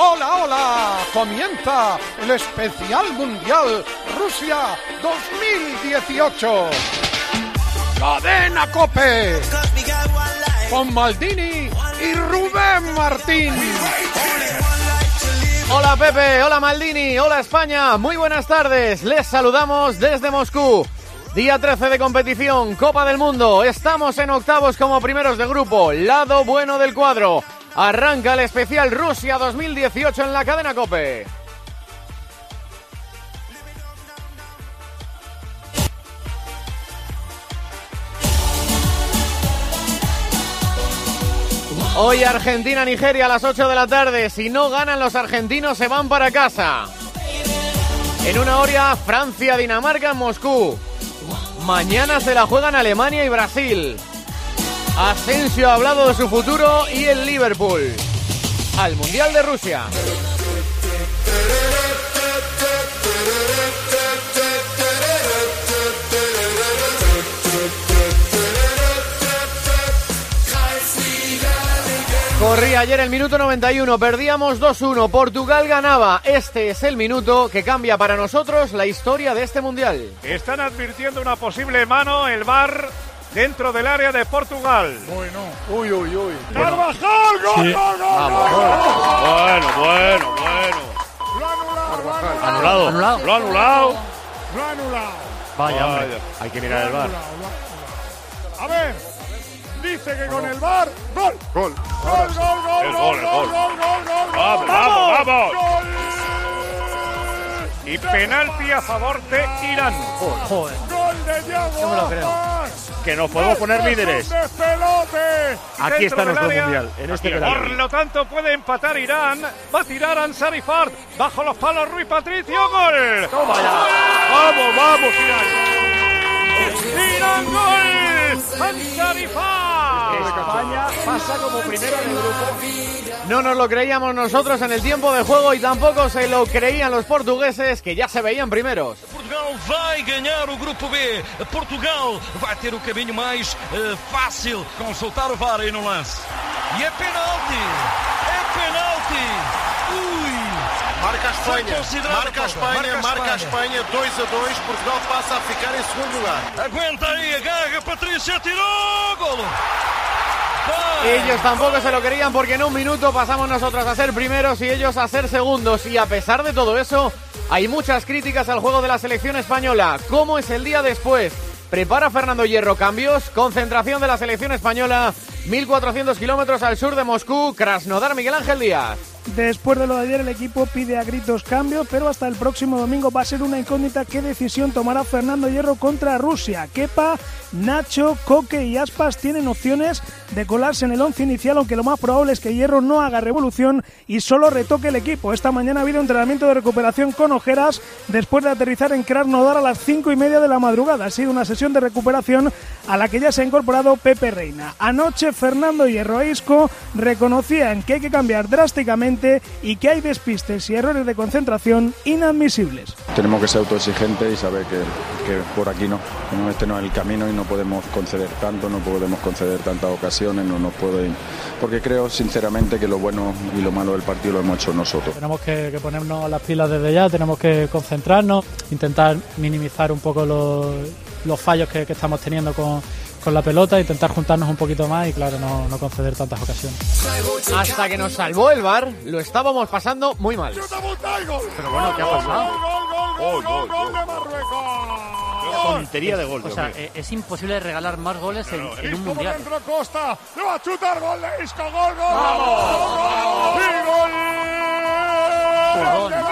Hola, hola. Comienza el especial mundial Rusia 2018. Cadena Cope. Con Maldini y Rubén Martín. Hola Pepe, hola Maldini, hola España, muy buenas tardes. Les saludamos desde Moscú. Día 13 de competición, Copa del Mundo. Estamos en octavos como primeros de grupo, lado bueno del cuadro. Arranca el especial Rusia 2018 en la cadena Cope. Hoy Argentina-Nigeria a las 8 de la tarde. Si no ganan los argentinos se van para casa. En una hora Francia-Dinamarca en Moscú. Mañana se la juegan Alemania y Brasil. Asensio ha hablado de su futuro y el Liverpool. Al Mundial de Rusia. Corría ayer el minuto 91, perdíamos 2-1, Portugal ganaba. Este es el minuto que cambia para nosotros la historia de este mundial. Están advirtiendo una posible mano, el VAR dentro del área de Portugal. Bueno, uy, uy, uy. ¡Carvajal! ¡Gol, Sí. gol, gol, Vamos. gol, gol! Bueno, bueno, bueno. Lo ha anulado, lo ha anulado. Anulado. Anulado. Lo ha anulado. Lo ha anulado. Vaya, hombre. Vaya, Hay que mirar el bar. A ver, dice que con el VAR, gol. Gol. Gol, gol, gol, El gol, gol, el gol, gol. gol, gol, gol, Vamos, gol. vamos, vamos. Gol. Y penalti a favor de Irán. Joder. Gol de Diego. No me lo creo. Que nos podemos poner Este es líderes. Aquí está del nuestro área. mundial, en este Por lo tanto, puede empatar Irán. Va a tirar Ansari Fard. Bajo los palos, Rui Patricio. Gol. Toma ya. Vamos, vamos, Irán. Irán, gol. Ansari Fard. España pasa como primera de grupo. No nos lo creíamos nosotros en el tiempo de juego y tampoco se lo creían los portugueses que ya se veían primeros. Portugal vai ganhar o grupo B. Portugal vai ter o caminho mais eh, fácil com soltar o VAR aí no lance. E é penalti! É penalti! Ui! Marca a Espanha, marca a. Espanha, marca a Espanha, 2 a 2, Portugal passa a ficar em segundo lugar. Aguenta aí, agarra, Patrícia, tirou! Golo! Ellos tampoco se lo querían porque en un minuto pasamos nosotros a ser primeros y ellos a ser segundos. Y a pesar de todo eso, hay muchas críticas al juego de la selección española. ¿Cómo es el día después? Prepara Fernando Hierro cambios, concentración de la selección española, 1.400 kilómetros al sur de Moscú, Krasnodar Miguel Ángel Díaz. Después de lo de ayer, el equipo pide a gritos cambio, pero hasta el próximo domingo va a ser una incógnita qué decisión tomará Fernando Hierro contra Rusia. Kepa, Nacho, Coque y Aspas tienen opciones de colarse en el once inicial, aunque lo más probable es que Hierro no haga revolución y solo retoque el equipo. Esta mañana ha habido entrenamiento de recuperación con ojeras después de aterrizar en Krasnodar a las cinco y media de la madrugada. Ha sido una sesión de recuperación a la que ya se ha incorporado Pepe Reina. Anoche Fernando Hierro e Isco reconocían que hay que cambiar drásticamente y que hay despistes y errores de concentración inadmisibles. Tenemos que ser autoexigentes y saber que, que por aquí no, que este no es el camino y no podemos conceder tanto, no podemos conceder tantas ocasiones, no nos pueden, porque creo sinceramente que lo bueno y lo malo del partido lo hemos hecho nosotros. Tenemos que, que ponernos las pilas desde ya, tenemos que concentrarnos, intentar minimizar un poco los, los fallos que, que estamos teniendo con, con la pelota, intentar juntarnos un poquito más y claro, no, no conceder tantas ocasiones. Hasta que nos salvó el bar, lo estábamos pasando muy mal. Pero bueno, ¿qué ha pasado? Gol, gol, gol, Gol, gol, gol, gol de gol. Marruecos. Tontería de gol, O sea, mío. eh, es imposible regalar más goles en, en un mundial. dentro, Costa. Le va a chutar gol de Isco. Gol, gol, gol. Y gol. Jugón. Del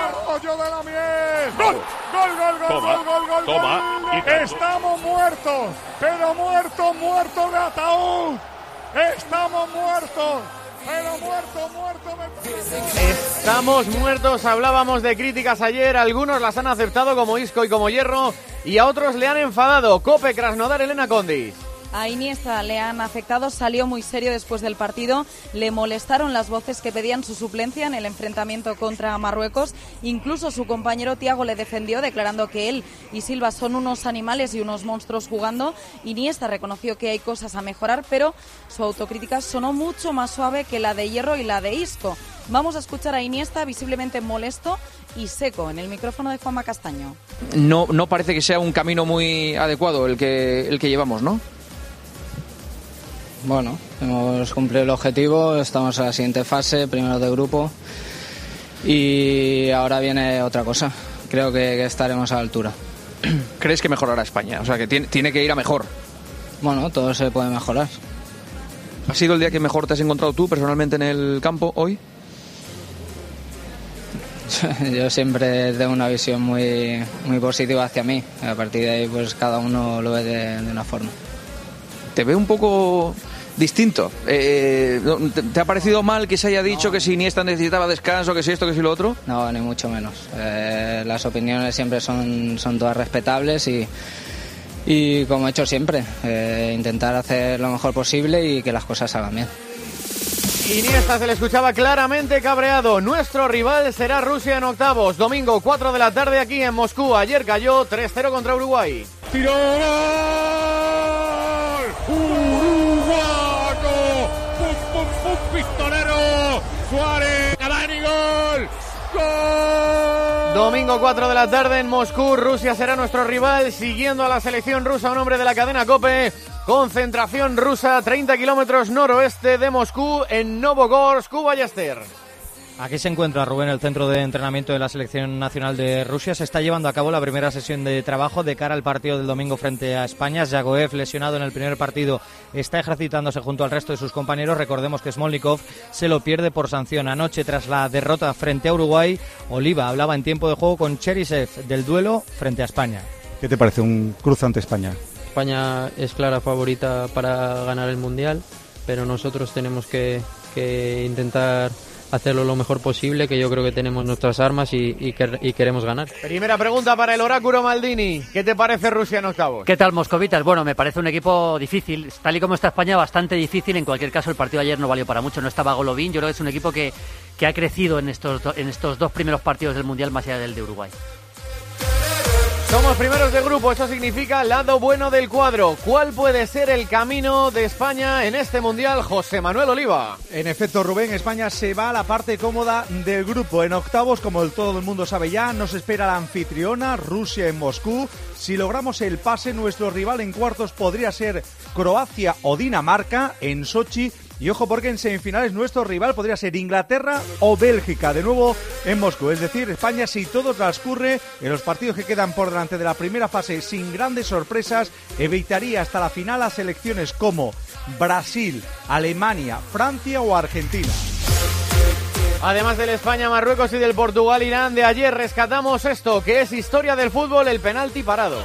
de la miel. Gol, gol, gol, gol, Toma, gol, gol, gol. toma. Estamos muertos. Pero muertos, muertos de ataúd. Estamos muertos. Pero muertos, muertos de Estamos muertos, hablábamos de críticas ayer, algunos las han aceptado como Isco y como Hierro y a otros le han enfadado. Cope, Krasnodar, Elena Condis. A Iniesta le han afectado, salió muy serio después del partido, le molestaron las voces que pedían su suplencia en el enfrentamiento contra Marruecos, incluso su compañero Tiago le defendió declarando que él y Silva son unos animales y unos monstruos jugando. Iniesta reconoció que hay cosas a mejorar, pero su autocrítica sonó mucho más suave que la de Hierro y la de Isco. Vamos a escuchar a Iniesta visiblemente molesto y seco en el micrófono de Juanma Castaño. No, no parece que sea un camino muy adecuado el que, el que llevamos, ¿no? Bueno, hemos cumplido el objetivo, estamos en la siguiente fase, primero de grupo, y ahora viene otra cosa. Creo que, que estaremos a la altura. ¿Crees que mejorará España? O sea, que tiene, tiene que ir a mejor. Bueno, todo se puede mejorar. ¿Ha sido el día que mejor te has encontrado tú personalmente en el campo hoy? Yo siempre tengo una visión muy, muy positiva hacia mí. A partir de ahí, pues cada uno lo ve de, de una forma. Te veo un poco distinto. Eh, ¿te, te ha parecido mal que se haya dicho que si Iniesta necesitaba descanso, que si esto, que si lo otro? No, ni mucho menos. Eh, las opiniones siempre son, son todas respetables y, y como he hecho siempre, eh, intentar hacer lo mejor posible y que las cosas salgan bien. Iniesta se le escuchaba claramente cabreado. Nuestro rival será Rusia en octavos. Domingo 4 de la tarde aquí en Moscú. Ayer cayó 3-0 contra Uruguay. ¡Tiro! ¡Uruguayo! ¡Pum, pum, pum! ¡Pistolero! ¡Suárez! ¡Cavani! ¡Gol! ¡Gol! Domingo 4 de la tarde en Moscú. Rusia será nuestro rival. Siguiendo a la selección rusa, un hombre de la cadena Cope. Concentración rusa, 30 kilómetros noroeste de Moscú, en Novogorsk, Ballester. Aquí se encuentra Rubén, el centro de entrenamiento de la Selección Nacional de Rusia. Se está llevando a cabo la primera sesión de trabajo de cara al partido del domingo frente a España. Zagoev, lesionado en el primer partido, está ejercitándose junto al resto de sus compañeros. Recordemos que Smolnikov se lo pierde por sanción. Anoche, tras la derrota frente a Uruguay, Oliva hablaba en tiempo de juego con Cherisev del duelo frente a España. ¿Qué te parece un cruce ante España? España es clara favorita para ganar el Mundial, pero nosotros tenemos que, que intentar hacerlo lo mejor posible, que yo creo que tenemos nuestras armas y, y, que, y, queremos ganar. Primera pregunta para el oráculo Maldini. ¿Qué te parece Rusia en octavos? ¿Qué tal, Moscovitas? Bueno, me parece un equipo difícil. Tal y como está España, bastante difícil. En cualquier caso, el partido ayer no valió para mucho. No estaba Golovin. Yo creo que es un equipo que, que ha crecido en estos, en estos dos primeros partidos del Mundial más allá del de Uruguay. Somos primeros de grupo, eso significa lado bueno del cuadro. ¿Cuál puede ser el camino de España en este mundial, José Manuel Oliva? En efecto, Rubén, España se va a la parte cómoda del grupo. En octavos, como todo el mundo sabe ya, nos espera la anfitriona, Rusia en Moscú. Si logramos el pase, nuestro rival en cuartos podría ser Croacia o Dinamarca. En Sochi y ojo porque en semifinales nuestro rival podría ser Inglaterra o Bélgica, de nuevo en Moscú. Es decir, España si todo transcurre en los partidos que quedan por delante de la primera fase sin grandes sorpresas, evitaría hasta la final a selecciones como Brasil, Alemania, Francia o Argentina. Además del España, Marruecos y del Portugal, Irán de ayer, rescatamos esto, que es historia del fútbol, el penalti parado.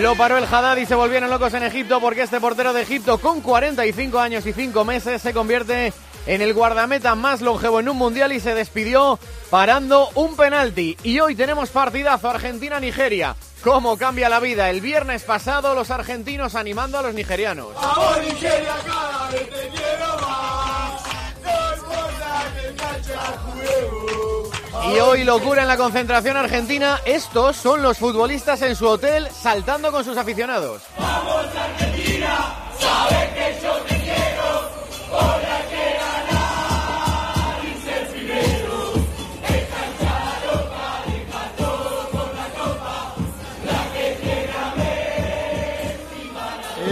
Lo paró el Haddad y se volvieron locos en Egipto porque este portero de Egipto con 45 años y 5 meses se convierte en el guardameta más longevo en un mundial y se despidió parando un penalti. Y hoy tenemos partidazo Argentina-Nigeria. ¿Cómo cambia la vida? El viernes pasado los argentinos animando a los nigerianos. Nigeria cada vez te quiero más. Que. Y hoy locura en la concentración argentina. Estos son los futbolistas en su hotel saltando con sus aficionados. Vamos Argentina, sabes que yo te quiero.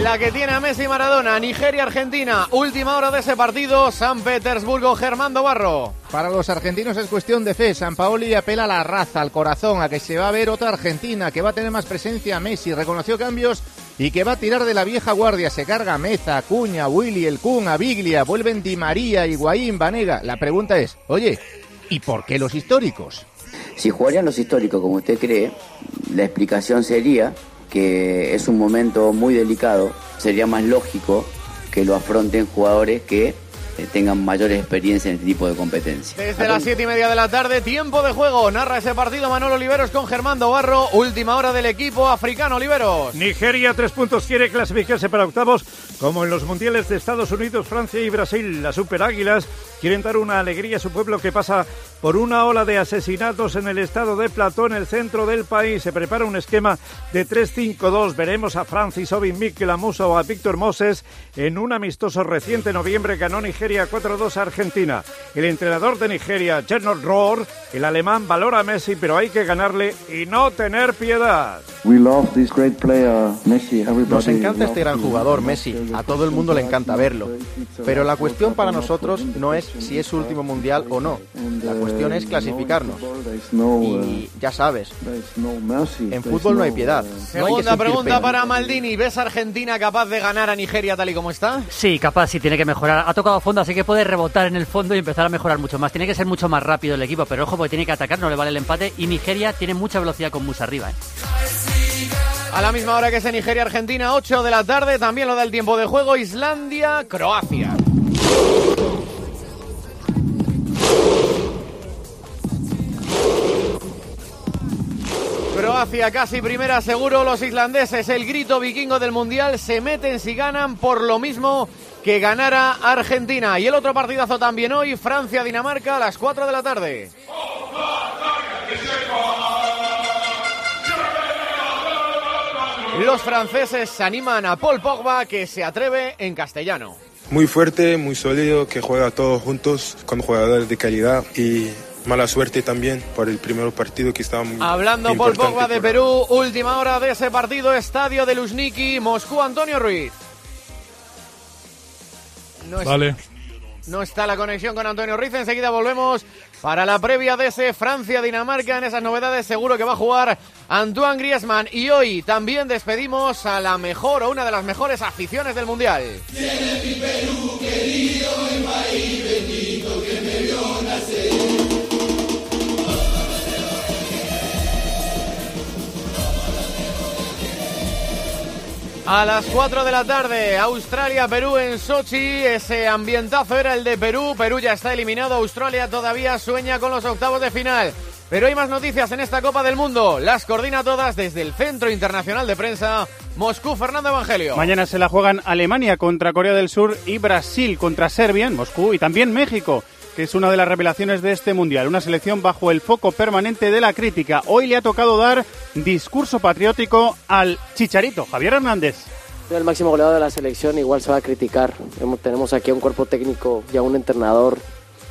La que tiene a Messi Maradona, Nigeria, Argentina. Última hora de ese partido, San Petersburgo, Germando Barro. Para los argentinos es cuestión de fe. San Paoli apela a la raza, al corazón, a que se va a ver otra Argentina, que va a tener más presencia Messi. Reconoció cambios y que va a tirar de la vieja guardia. Se carga Meza, Cuña, Willy, El Kun, Biglia, vuelven Di María, Higuaín, Vanega. La pregunta es, oye, ¿y por qué los históricos? Si jugarían los históricos como usted cree, la explicación sería que es un momento muy delicado. Sería más lógico que lo afronten jugadores que tengan mayor experiencia en este tipo de competencias. Desde las siete y media de la tarde, tiempo de juego. Narra ese partido Manolo Oliveros con Germando Barro. Última hora del equipo africano Oliveros. Nigeria, tres puntos, quiere clasificarse para octavos, como en los mundiales de Estados Unidos, Francia y Brasil. Las Super Águilas quieren dar una alegría a su pueblo que pasa por una ola de asesinatos en el estado de Plató, en el centro del país. Se prepara un esquema de 3-5-2. Veremos a Francis Obin Mikel Amusa o a Víctor Moses en un amistoso reciente noviembre ganó Nigeria 4-2 a Argentina. El entrenador de Nigeria, Gernot Rohr, el alemán valora a Messi, pero hay que ganarle y no tener piedad. Nos encanta este gran jugador, Messi. A todo el mundo le encanta verlo. Pero la cuestión para nosotros no es si es su último mundial o no. La cuestión es clasificarnos. Y ya sabes, en fútbol no hay piedad. No hay Segunda pregunta pena. para Maldini. ¿Ves a Argentina capaz de ganar a Nigeria tal y como está? Sí, capaz, sí, tiene que mejorar. Ha tocado así que puede rebotar en el fondo y empezar a mejorar mucho más. Tiene que ser mucho más rápido el equipo, pero ojo, porque tiene que atacar, no le vale el empate. Y Nigeria tiene mucha velocidad con Musa arriba. ¿eh? A la misma hora que es en Nigeria-Argentina, 8 de la tarde. También lo da el tiempo de juego. Islandia-Croacia. Croacia casi primera seguro los islandeses. El grito vikingo del Mundial se meten si ganan por lo mismo que ganara Argentina. Y el otro partidazo también hoy, Francia-Dinamarca a las 4 de la tarde. Los franceses animan a Paul Pogba que se atreve en castellano. Muy fuerte, muy sólido, que juega todos juntos con jugadores de calidad y mala suerte también por el primer partido que estaba muy Hablando Paul Pogba de por- Perú, última hora de ese partido, estadio de Luzhniki, Moscú, Antonio Ruiz. No, es- Vale. no está la conexión con Antonio Ruiz, enseguida volvemos para la previa de ese Francia-Dinamarca. En esas novedades seguro que va a jugar Antoine Griezmann y hoy también despedimos a la mejor o una de las mejores aficiones del Mundial. Tiene mi Perú querido, el país A las 4 de la tarde, Australia-Perú en Sochi. Ese ambientazo era el de Perú. Perú ya está eliminado. Australia todavía sueña con los octavos de final. Pero hay más noticias en esta Copa del Mundo. Las coordina todas desde el Centro Internacional de Prensa. Moscú, Fernando Evangelio. Mañana se la juegan Alemania contra Corea del Sur y Brasil contra Serbia en Moscú y también México, que es una de las revelaciones de este mundial. Una selección bajo el foco permanente de la crítica. Hoy le ha tocado dar discurso patriótico al Chicharito, Javier Hernández. El máximo goleador de la selección igual se va a criticar. Tenemos aquí a un cuerpo técnico y a un entrenador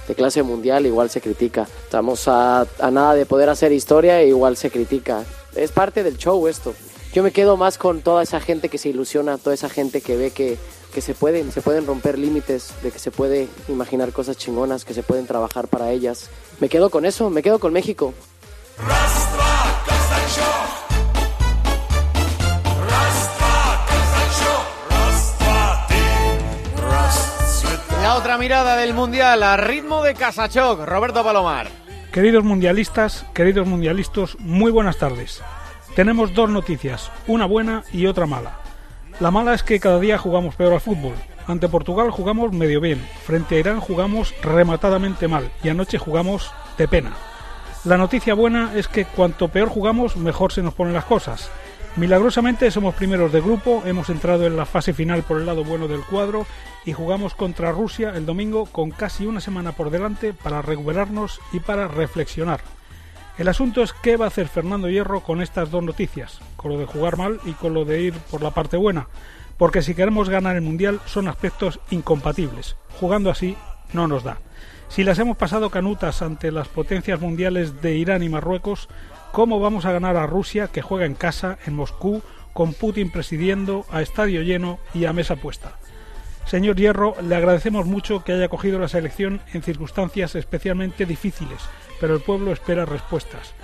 de clase mundial, igual se critica. Estamos a, nada de poder hacer historia igual se critica. Es parte del show esto. Yo me quedo más con toda esa gente que se ilusiona, toda esa gente que ve que, que se pueden, se pueden romper límites, de que se puede imaginar cosas chingonas, que se pueden trabajar para ellas. Me quedo con eso, me quedo con México. La otra mirada del Mundial a ritmo de Casachoc. Roberto Palomar. Queridos mundialistas, queridos mundialistas, muy buenas tardes. Tenemos dos noticias, una buena y otra mala. La mala es que cada día jugamos peor al fútbol. Ante Portugal jugamos medio bien, frente a Irán jugamos rematadamente mal y anoche jugamos de pena. La noticia buena es que cuanto peor jugamos, mejor se nos ponen las cosas. Milagrosamente somos primeros de grupo, hemos entrado en la fase final por el lado bueno del cuadro y jugamos contra Rusia el domingo con casi una semana por delante para recuperarnos y para reflexionar. El asunto es qué va a hacer Fernando Hierro con estas dos noticias, con lo de jugar mal y con lo de ir por la parte buena, porque si queremos ganar el Mundial son aspectos incompatibles. Jugando así no nos da. Si las hemos pasado canutas ante las potencias mundiales de Irán y Marruecos, ¿cómo vamos a ganar a Rusia que juega en casa, en Moscú, con Putin presidiendo, a estadio lleno y a mesa puesta? Señor Hierro, le agradecemos mucho que haya cogido la selección en circunstancias especialmente difíciles, pero el pueblo espera respuestas.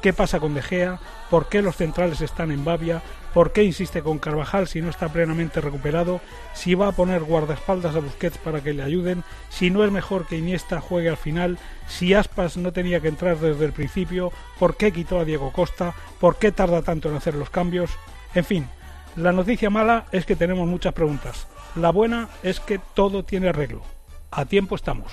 ¿Qué pasa con De Gea? ¿Por qué los centrales están en Bavia? ¿Por qué insiste con Carvajal si no está plenamente recuperado? ¿Si va a poner guardaespaldas a Busquets para que le ayuden? ¿Si no es mejor que Iniesta juegue al final? ¿Si Aspas no tenía que entrar desde el principio? ¿Por qué quitó a Diego Costa? ¿Por qué tarda tanto en hacer los cambios? En fin, la noticia mala es que tenemos muchas preguntas. La buena es que todo tiene arreglo. a tiempo estamos.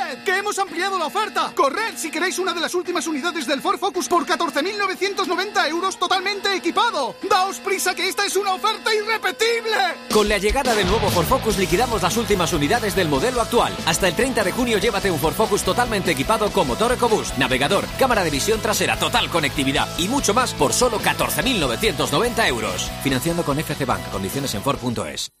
¡Corred! ¡Que hemos ampliado la oferta! ¡Corred si queréis una de las últimas unidades del Ford Focus por 14.990 euros totalmente equipado! ¡Daos prisa que esta es una oferta irrepetible! Con la llegada del nuevo Ford Focus liquidamos las últimas unidades del modelo actual. Hasta el 30 de junio llévate un Ford Focus totalmente equipado con motor EcoBoost, navegador, cámara de visión trasera, total conectividad y mucho más por solo 14.990 euros. Financiando con FC Bank. Condiciones en Ford.es.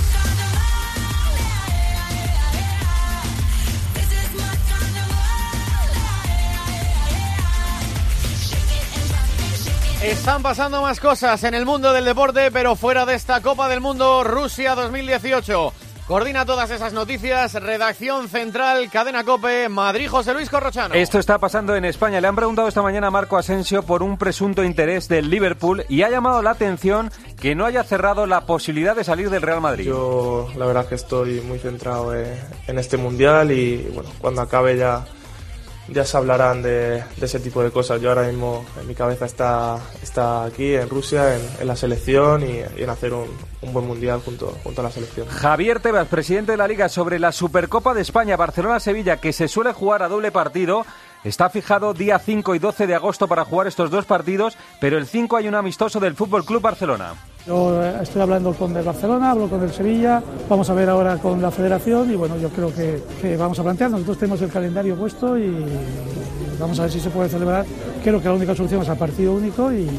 Están pasando más cosas en el mundo del deporte, pero fuera de esta Copa del Mundo Rusia 2018. Coordina todas esas noticias, redacción central, cadena Cope, Madrid, José Luis Corrochano. Esto está pasando en España. Le han preguntado esta mañana a Marco Asensio por un presunto interés del Liverpool y ha llamado la atención que no haya cerrado la posibilidad de salir del Real Madrid. Yo la verdad que estoy muy centrado en, en este mundial y bueno, cuando acabe ya ya se hablarán de, ese tipo de cosas. Yo ahora mismo en mi cabeza está, está aquí en Rusia, en, la selección y, en hacer un, un buen mundial junto, junto a la selección. Javier Tebas, presidente de la Liga, sobre la Supercopa de España Barcelona-Sevilla, que se suele jugar a doble partido. Está fijado día 5 y 12 de agosto para jugar estos dos partidos, pero el 5 hay un amistoso del Fútbol Club Barcelona. Yo estoy hablando con el Barcelona, hablo con el Sevilla, vamos a ver ahora con la Federación y bueno, yo creo que, que, vamos a plantear. Nosotros tenemos el calendario puesto y vamos a ver si se puede celebrar. Creo que la única solución es al partido único y,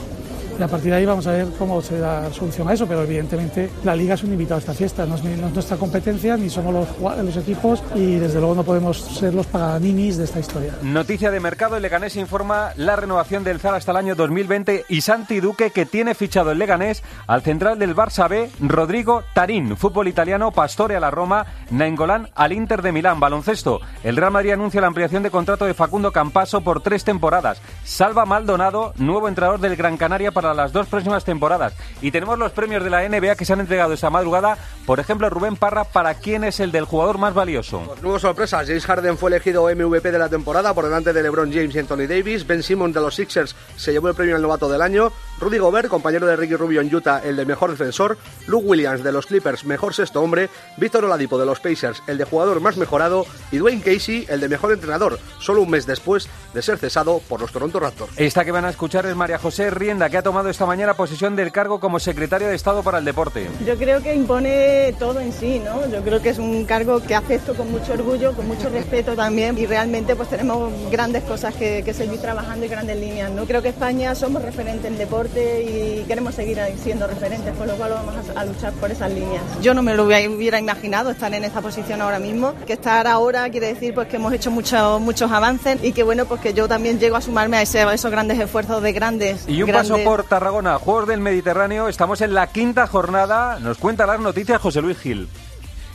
y a partir de ahí vamos a ver cómo se da solución a eso, pero evidentemente la Liga es un invitado a esta fiesta, no es, no es nuestra competencia, ni somos los, los, equipos y desde luego no podemos ser los paganinis de esta historia. Noticia de mercado, el Leganés informa la renovación del ZAR hasta el año 2020 y Santi Duque que tiene fichado el Leganés al central del Barça B, Rodrigo Tarín, fútbol italiano, Pastore a la Roma, Nainggolan al Inter de Milán, baloncesto. El Real Madrid anuncia la ampliación de contrato de Facundo Campaso por tres temporadas. Salva Maldonado, nuevo entrenador del Gran Canaria para para las dos próximas temporadas. Y tenemos los premios de la NBA que se han entregado esta madrugada. Por ejemplo, Rubén Parra, ¿para quién es el del jugador más valioso? Pues nueva sorpresa. James Harden fue elegido MVP de la temporada por delante de LeBron James y Anthony Davis. Ben Simmons de los Sixers se llevó el premio al novato del año. Rudy Gobert, compañero de Ricky Rubio en Utah, el de mejor defensor. Luke Williams de los Clippers, mejor sexto hombre. Víctor Oladipo de los Pacers, el de jugador más mejorado. Y Dwayne Casey, el de mejor entrenador, solo un mes después de ser cesado por los Toronto Raptors. Esta que van a escuchar es María José Rienda, que ha tomado esta mañana posesión del cargo como secretario de Estado para el Deporte. Yo creo que impone todo en sí, ¿no? Yo creo que es un cargo que acepto con mucho orgullo, con mucho respeto también y realmente pues tenemos grandes cosas que, que seguir trabajando y grandes líneas, ¿no? Creo que España somos referentes en deporte y queremos seguir siendo referentes, por lo cual vamos a, a luchar por esas líneas. Yo no me lo hubiera imaginado estar en esta posición ahora mismo, que estar ahora quiere decir pues que hemos hecho muchos muchos avances y que bueno, pues que yo también llego a sumarme a, ese, a esos grandes esfuerzos de grandes y un grandes... paso por Tarragona, Juegos del Mediterráneo, estamos en la quinta jornada, nos cuenta las noticias José Luis Gil.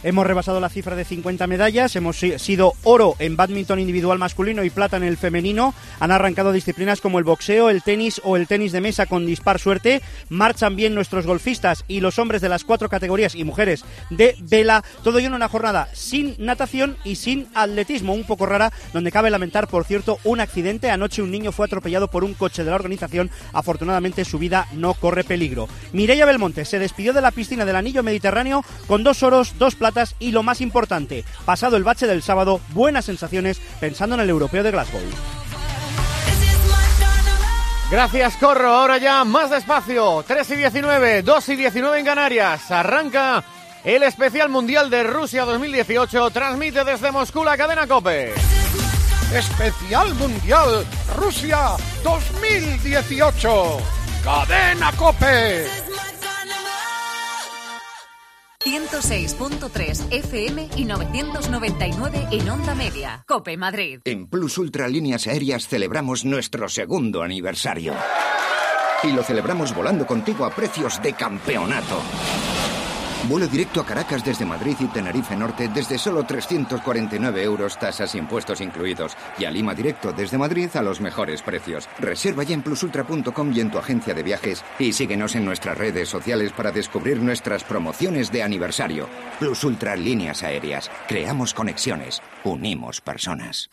Hemos rebasado la cifra de 50 medallas, hemos sido oro en badminton individual masculino y plata en el femenino. Han arrancado disciplinas como el boxeo, el tenis o el tenis de mesa con dispar suerte. Marchan bien nuestros golfistas y los hombres de las cuatro categorías y mujeres de vela. Todo ello en una jornada sin natación y sin atletismo, un poco rara, donde cabe lamentar, por cierto, un accidente. Anoche un niño fue atropellado por un coche de la organización. Afortunadamente su vida no corre peligro. Mireia Belmonte se despidió de la piscina del Anillo Mediterráneo con dos oros, dos platas y lo más importante, pasado el bache del sábado, buenas sensaciones pensando en el europeo de Glasgow. Gracias, Corro. Ahora ya más despacio. 3 y 19, 2 y 19 en Canarias. Arranca el especial mundial de Rusia 2018. Transmite desde Moscú la cadena Cope. Especial Mundial Rusia 2018. Cadena Cope. 106.3 FM y 999 en onda media. Cope Madrid. En Plus Ultra Líneas Aéreas celebramos nuestro segundo aniversario. Y lo celebramos volando contigo a precios de campeonato. Vuelo directo a Caracas desde Madrid y Tenerife Norte desde solo 349 euros, tasas y impuestos incluidos. Y a Lima directo desde Madrid a los mejores precios. Reserva ya en plusultra.com y en tu agencia de viajes. Y síguenos en nuestras redes sociales para descubrir nuestras promociones de aniversario. Plus Ultra Líneas Aéreas. Creamos conexiones. Unimos personas.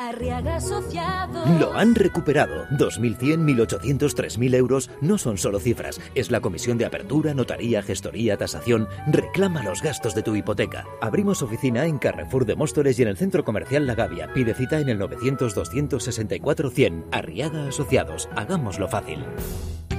Lo han recuperado. 2.100, 1.800, 3.000 euros no son solo cifras. Es la comisión de apertura, notaría, gestoría, tasación. Reclama los gastos de tu hipoteca. Abrimos oficina en Carrefour de Móstoles y en el Centro Comercial La Gavia. Pide cita en el 900-264-100. Arriaga Asociados. Hagámoslo fácil.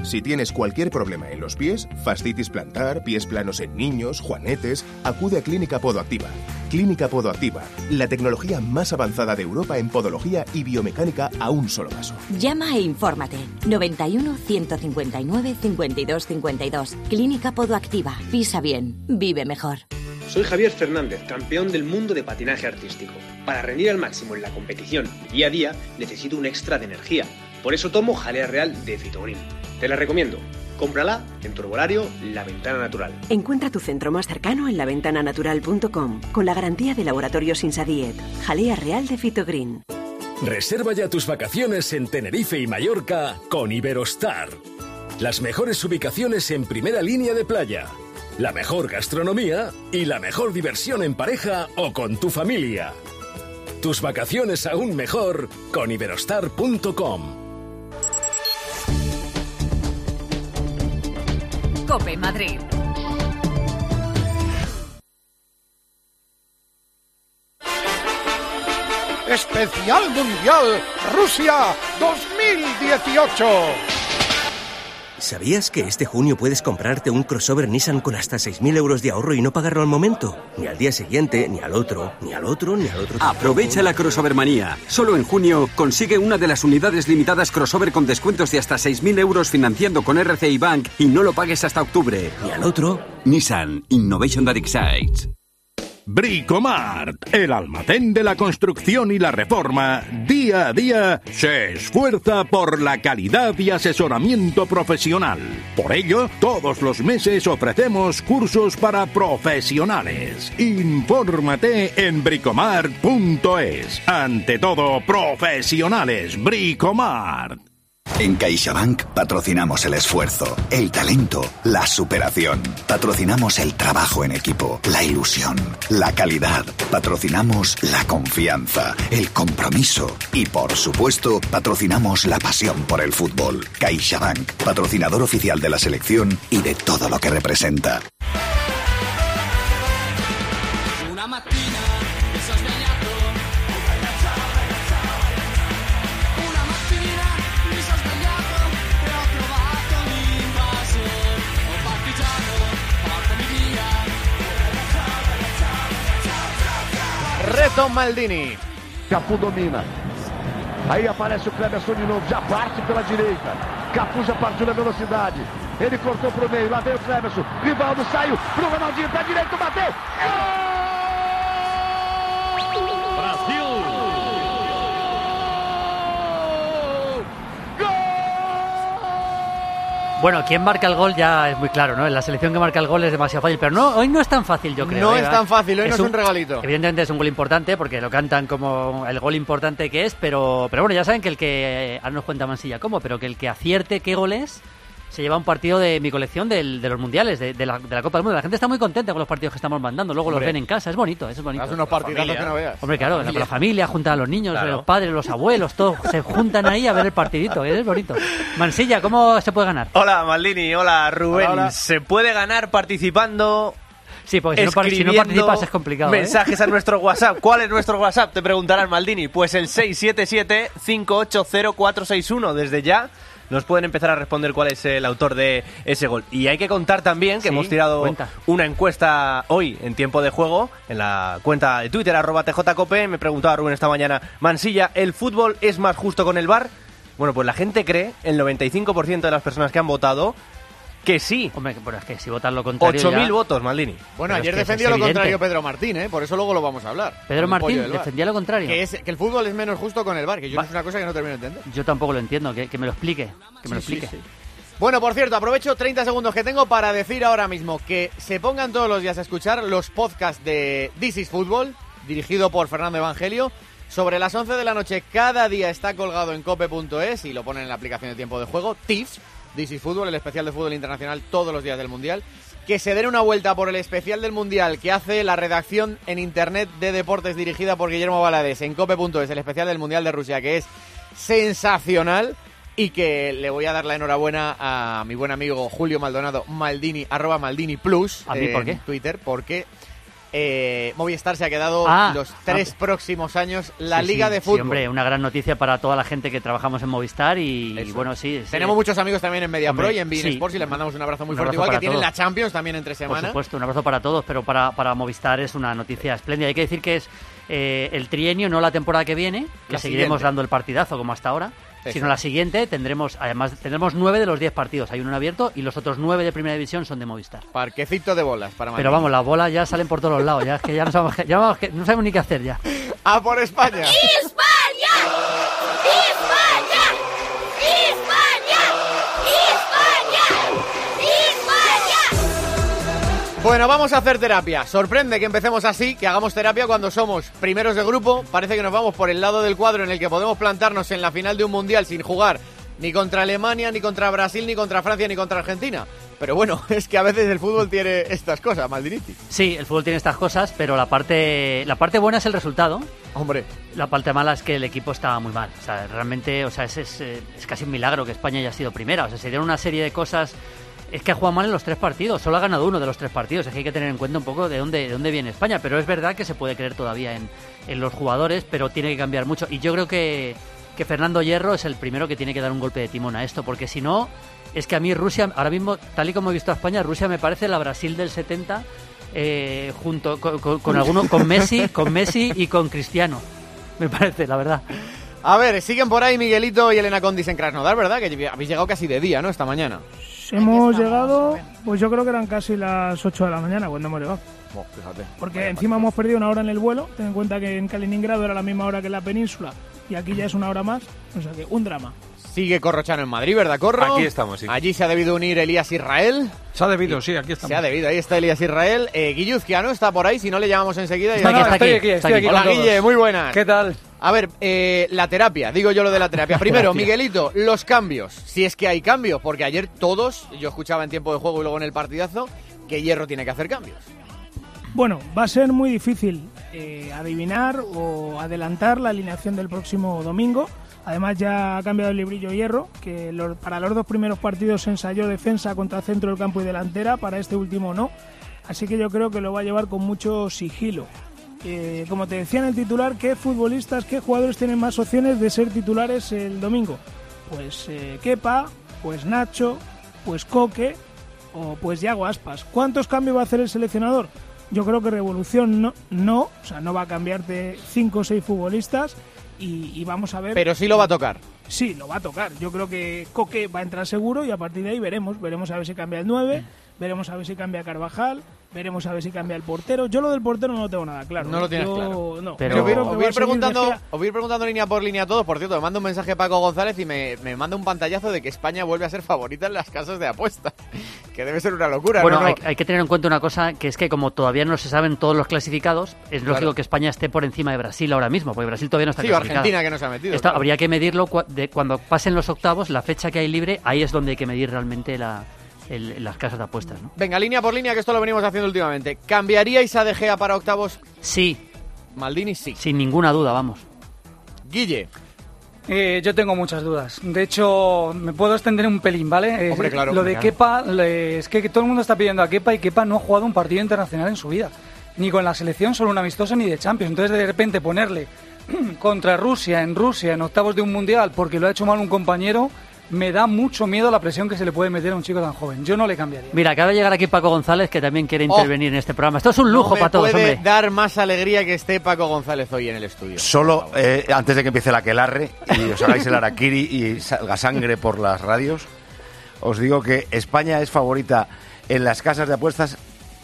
Si tienes cualquier problema en los pies, fascitis plantar, pies planos en niños, juanetes, acude a Clínica Podoactiva. Clínica Podoactiva, la tecnología más avanzada de Europa en podología y biomecánica a un solo paso. Llama e infórmate. 91 159 52 52. Clínica Podoactiva. Pisa bien. Vive mejor. Soy Javier Fernández, campeón del mundo de patinaje artístico. Para rendir al máximo en la competición y día a día necesito un extra de energía. Por eso tomo jalea real de Fitogreen. Te la recomiendo. Cómprala en tu herbolario La Ventana Natural. Encuentra tu centro más cercano en laventananatural.com con la garantía de Laboratorios Insadiet. Jalea real de Fitogreen. Reserva ya tus vacaciones en Tenerife y Mallorca con Iberostar. Las mejores ubicaciones en primera línea de playa, la mejor gastronomía y la mejor diversión en pareja o con tu familia. Tus vacaciones aún mejor con iberostar.com. Cope Madrid. Especial Mundial Rusia 2018. ¿Sabías que este junio puedes comprarte un crossover Nissan con hasta 6.000 euros de ahorro y no pagarlo al momento? Ni al día siguiente, ni al otro, ni al otro, ni al otro. Aprovecha la crossover manía. Solo en junio consigue una de las unidades limitadas crossover con descuentos de hasta 6.000 euros financiando con RCI Bank y no lo pagues hasta octubre. Ni al otro. Nissan Innovation That Excites. Bricomart, el almacén de la construcción y la reforma, día a día se esfuerza por la calidad y asesoramiento profesional. Por ello, todos los meses ofrecemos cursos para profesionales. Infórmate en bricomart.es. Ante todo, profesionales, Bricomart. En CaixaBank patrocinamos el esfuerzo, el talento, la superación. Patrocinamos el trabajo en equipo, la ilusión, la calidad. Patrocinamos la confianza, el compromiso y, por supuesto, patrocinamos la pasión por el fútbol. CaixaBank, patrocinador oficial de la selección y de todo lo que representa. Reto Maldini. Cafu domina. Aí aparece o Cleberson de novo, já parte pela direita. Cafu já partiu na velocidade. Ele cortou pro meio, lá vem o Cleberson. Rivaldo saiu pro Ronaldinho, pé direito, bateu. Bueno, quien marca el gol ya es muy claro, ¿no? En la selección que marca el gol es demasiado fácil, pero no, hoy no es tan fácil, yo creo. No ¿eh? es tan fácil, hoy no es un regalito. Evidentemente es un gol importante porque lo cantan como el gol importante que es, pero, pero bueno, ya saben que el que, ahora nos cuenta Mansilla cómo, pero que el que acierte qué gol es, se lleva un partido de mi colección del- de los mundiales, de, de la, de la Copa del Mundo. La gente está muy contenta con los partidos que estamos mandando, luego Hombre. los ven en casa, es bonito, es bonito. Haz unos Familia. que no veas. Hombre, claro, Familia. con la familia, juntan a los niños, Claro. los padres, los abuelos, todos se juntan ahí a ver el partidito, ¿eh? es bonito. Mansilla, ¿cómo se puede ganar? Hola Maldini, hola Rubén. Hola, hola. Se puede ganar participando. Sí, porque si no participas es complicado, ¿eh? Mensajes a nuestro WhatsApp. ¿Cuál es nuestro WhatsApp? Te preguntarás, Maldini. Pues el 677-580461. Desde ya nos pueden empezar a responder cuál es el autor de ese gol. Y hay que contar también que Sí, hemos tirado cuenta. una encuesta hoy en tiempo de juego en la cuenta de Twitter, arroba TJCope. Me preguntaba Rubén esta mañana, Mansilla, ¿el fútbol es más justo con el bar? Bueno, pues la gente cree, el 95% de las personas que han votado, que sí. Hombre, pero es que si votan lo contrario 8.000 ya- votos, Maldini. Bueno, Pero es ayer que es defendió lo evidente. contrario Pedro Martín, ¿eh? por eso luego lo vamos a hablar. Pedro Martín defendía lo contrario. Que, es, que el fútbol es menos justo con el bar, que yo es una cosa que no termino de entender. Yo tampoco lo entiendo, que, que me lo explique. Que me lo Sí, explique. sí. Bueno, por cierto, aprovecho 30 segundos que tengo para decir ahora mismo que se pongan todos los días a escuchar los podcasts de This is Football, dirigido por Fernando Evangelio. Sobre las 11 de la noche cada día está colgado en cope.es y lo ponen en la aplicación de tiempo de juego. TIFF, Is Football, el especial de fútbol internacional todos los días del Mundial. Que se den una vuelta por el especial del Mundial que hace la redacción en Internet de deportes dirigida por Guillermo Valadez en cope.es, el especial del Mundial de Rusia, que es sensacional y que le voy a dar la enhorabuena a mi buen amigo Julio Maldonado Maldini, arroba Maldini Plus ¿A mí por qué? Twitter, porque eh, Movistar se ha quedado Ah, los tres ah. próximos años la Sí, Liga sí, de sí, Fútbol. hombre, una gran noticia para toda la gente que trabajamos en Movistar y, y bueno, sí. sí. Tenemos muchos amigos también en Media Hombre, Pro y en Bein sí. Sports y les mandamos un abrazo muy Un fuerte. abrazo Igual que para tienen todos. la Champions también entre Por semana. supuesto, un abrazo para todos, pero para, para Movistar es una noticia espléndida. Hay que decir que es eh, el trienio, no la temporada que viene, que La seguiremos siguiente. dando el partidazo como hasta ahora. Sino la siguiente tendremos, además, tendremos nueve de los diez partidos. Hay uno en abierto y los otros nueve de primera división son de Movistar. Parquecito de bolas para Pero vamos, las bolas ya salen por todos los lados, ya es que ya no sabemos, qué- ya no sabemos ni qué hacer ya. ¡A por España! ¡España! ¡España! Bueno, vamos a hacer terapia. Sorprende que empecemos así, que hagamos terapia cuando somos primeros de grupo. Parece que nos vamos por el lado del cuadro en el que podemos plantarnos en la final de un mundial sin jugar ni contra Alemania, ni contra Brasil, ni contra Francia, ni contra Argentina. Pero bueno, es que a veces el fútbol tiene estas cosas, Maldiniti. Sí, el fútbol tiene estas cosas, pero la parte, la parte buena es el resultado. Hombre. La parte mala es que el equipo está muy mal. O sea, realmente, o sea, es, es, eh, es casi un milagro que España haya sido primera. O sea, se dieron una serie de cosas. Es que ha jugado mal en los tres partidos, solo ha ganado uno de los tres partidos. Es que hay que tener en cuenta un poco de dónde, de dónde viene España. Pero es verdad que se puede creer todavía en, en los jugadores, pero tiene que cambiar mucho. Y yo creo que, que Fernando Hierro es el primero que tiene que dar un golpe de timón a esto, porque si no, es que a mí Rusia, ahora mismo, tal y como he visto a España, Rusia me parece la Brasil del 70, eh, junto con, con, con alguno, con Messi, con Messi y con Cristiano. Me parece, la verdad. A ver, siguen por ahí Miguelito y Elena Condis en Krasnodar, ¿verdad? Que habéis llegado casi de día, ¿no? Esta mañana. Hemos llegado, pues yo creo que eran casi las 8 de la mañana cuando hemos llegado. Oh, fíjate. Porque encima hemos perdido una hora en el vuelo. Ten en cuenta que en Kaliningrado era la misma hora que en la península y aquí ya es una hora más. O sea que un drama. Sigue Corrochano en Madrid, ¿verdad, Corro? Aquí estamos, sí. Allí se ha debido unir Elías Israel. Se ha debido, sí, aquí estamos. Se ha debido, ahí está Elías Israel. Eh, Guilluzquiano está por ahí, si no le llamamos enseguida. y- Está aquí, está Estoy aquí, aquí, estoy aquí Hola, con todos. Guille, muy buenas. ¿Qué tal? A ver, eh, la terapia, digo yo lo de la terapia. Primero. Miguelito, los cambios, si es que hay cambios, porque ayer todos, yo escuchaba en tiempo de juego y luego en el partidazo, que Hierro tiene que hacer cambios. Bueno, va a ser muy difícil eh, adivinar o adelantar la alineación del próximo domingo. Además ya ha cambiado el librillo hierro, que para los dos primeros partidos ensayó defensa contra centro del campo y delantera, para este último no. Así que yo creo que lo va a llevar con mucho sigilo. Eh, como te decía en el titular, ¿qué futbolistas, qué jugadores tienen más opciones de ser titulares el domingo? Pues eh, Kepa, pues Nacho, pues Coque o pues Yago Aspas. ¿Cuántos cambios va a hacer el seleccionador? Yo creo que revolución no, no o sea, no va a cambiarte cinco o seis futbolistas y, y vamos a ver. Pero sí lo va a tocar. Sí, lo va a tocar. Yo creo que Coque va a entrar seguro y a partir de ahí veremos. Veremos a ver si cambia el 9, veremos a ver si cambia Carvajal, veremos a ver si cambia el portero. Yo lo del portero no lo tengo nada claro. No lo tienes Yo- claro. No, Pero os voy, a a preguntando, os voy a ir preguntando línea por línea a todos. Por cierto, me manda un mensaje Paco González y me, me manda un pantallazo de que España vuelve a ser favorita en las casas de apuesta. que debe ser una locura, Bueno, ¿no? Hay, hay que tener en cuenta una cosa, que es que como todavía no se saben todos los clasificados, es Claro. lógico que España esté por encima de Brasil ahora mismo, porque Brasil todavía no está Sí, o clasificado. Argentina que no se ha metido, Esto claro. Habría que medirlo cua- de cuando pasen los octavos, la fecha que hay libre, ahí es donde hay que medir realmente la, el- las casas de apuestas. ¿no? Venga, línea por línea, que esto lo venimos haciendo últimamente. ¿Cambiaríais a De Gea para octavos? Sí. Maldini, sí. Sin ninguna duda, vamos. Guille. Eh, yo tengo muchas dudas. De hecho, me puedo extender un pelín, ¿vale? Eh, Hombre, claro. Lo de Claro. Kepa, es que todo el mundo está pidiendo a Kepa y Kepa no ha jugado un partido internacional en su vida. Ni con la selección, solo un amistoso, ni de Champions. Entonces, de repente, ponerle contra Rusia, en Rusia, en octavos de un mundial, porque lo ha hecho mal un compañero, me da mucho miedo la presión que se le puede meter a un chico tan joven. Yo no le cambiaría. Mira, acaba de llegar aquí Paco González, que también quiere Oh. intervenir en este programa. Esto es un lujo no me para todos, puede hombre. dar más alegría que esté Paco González hoy en el estudio. Solo eh, antes de que empiece la quelarre y os hagáis el araquiri y salga sangre por las radios, os digo que España es favorita en las casas de apuestas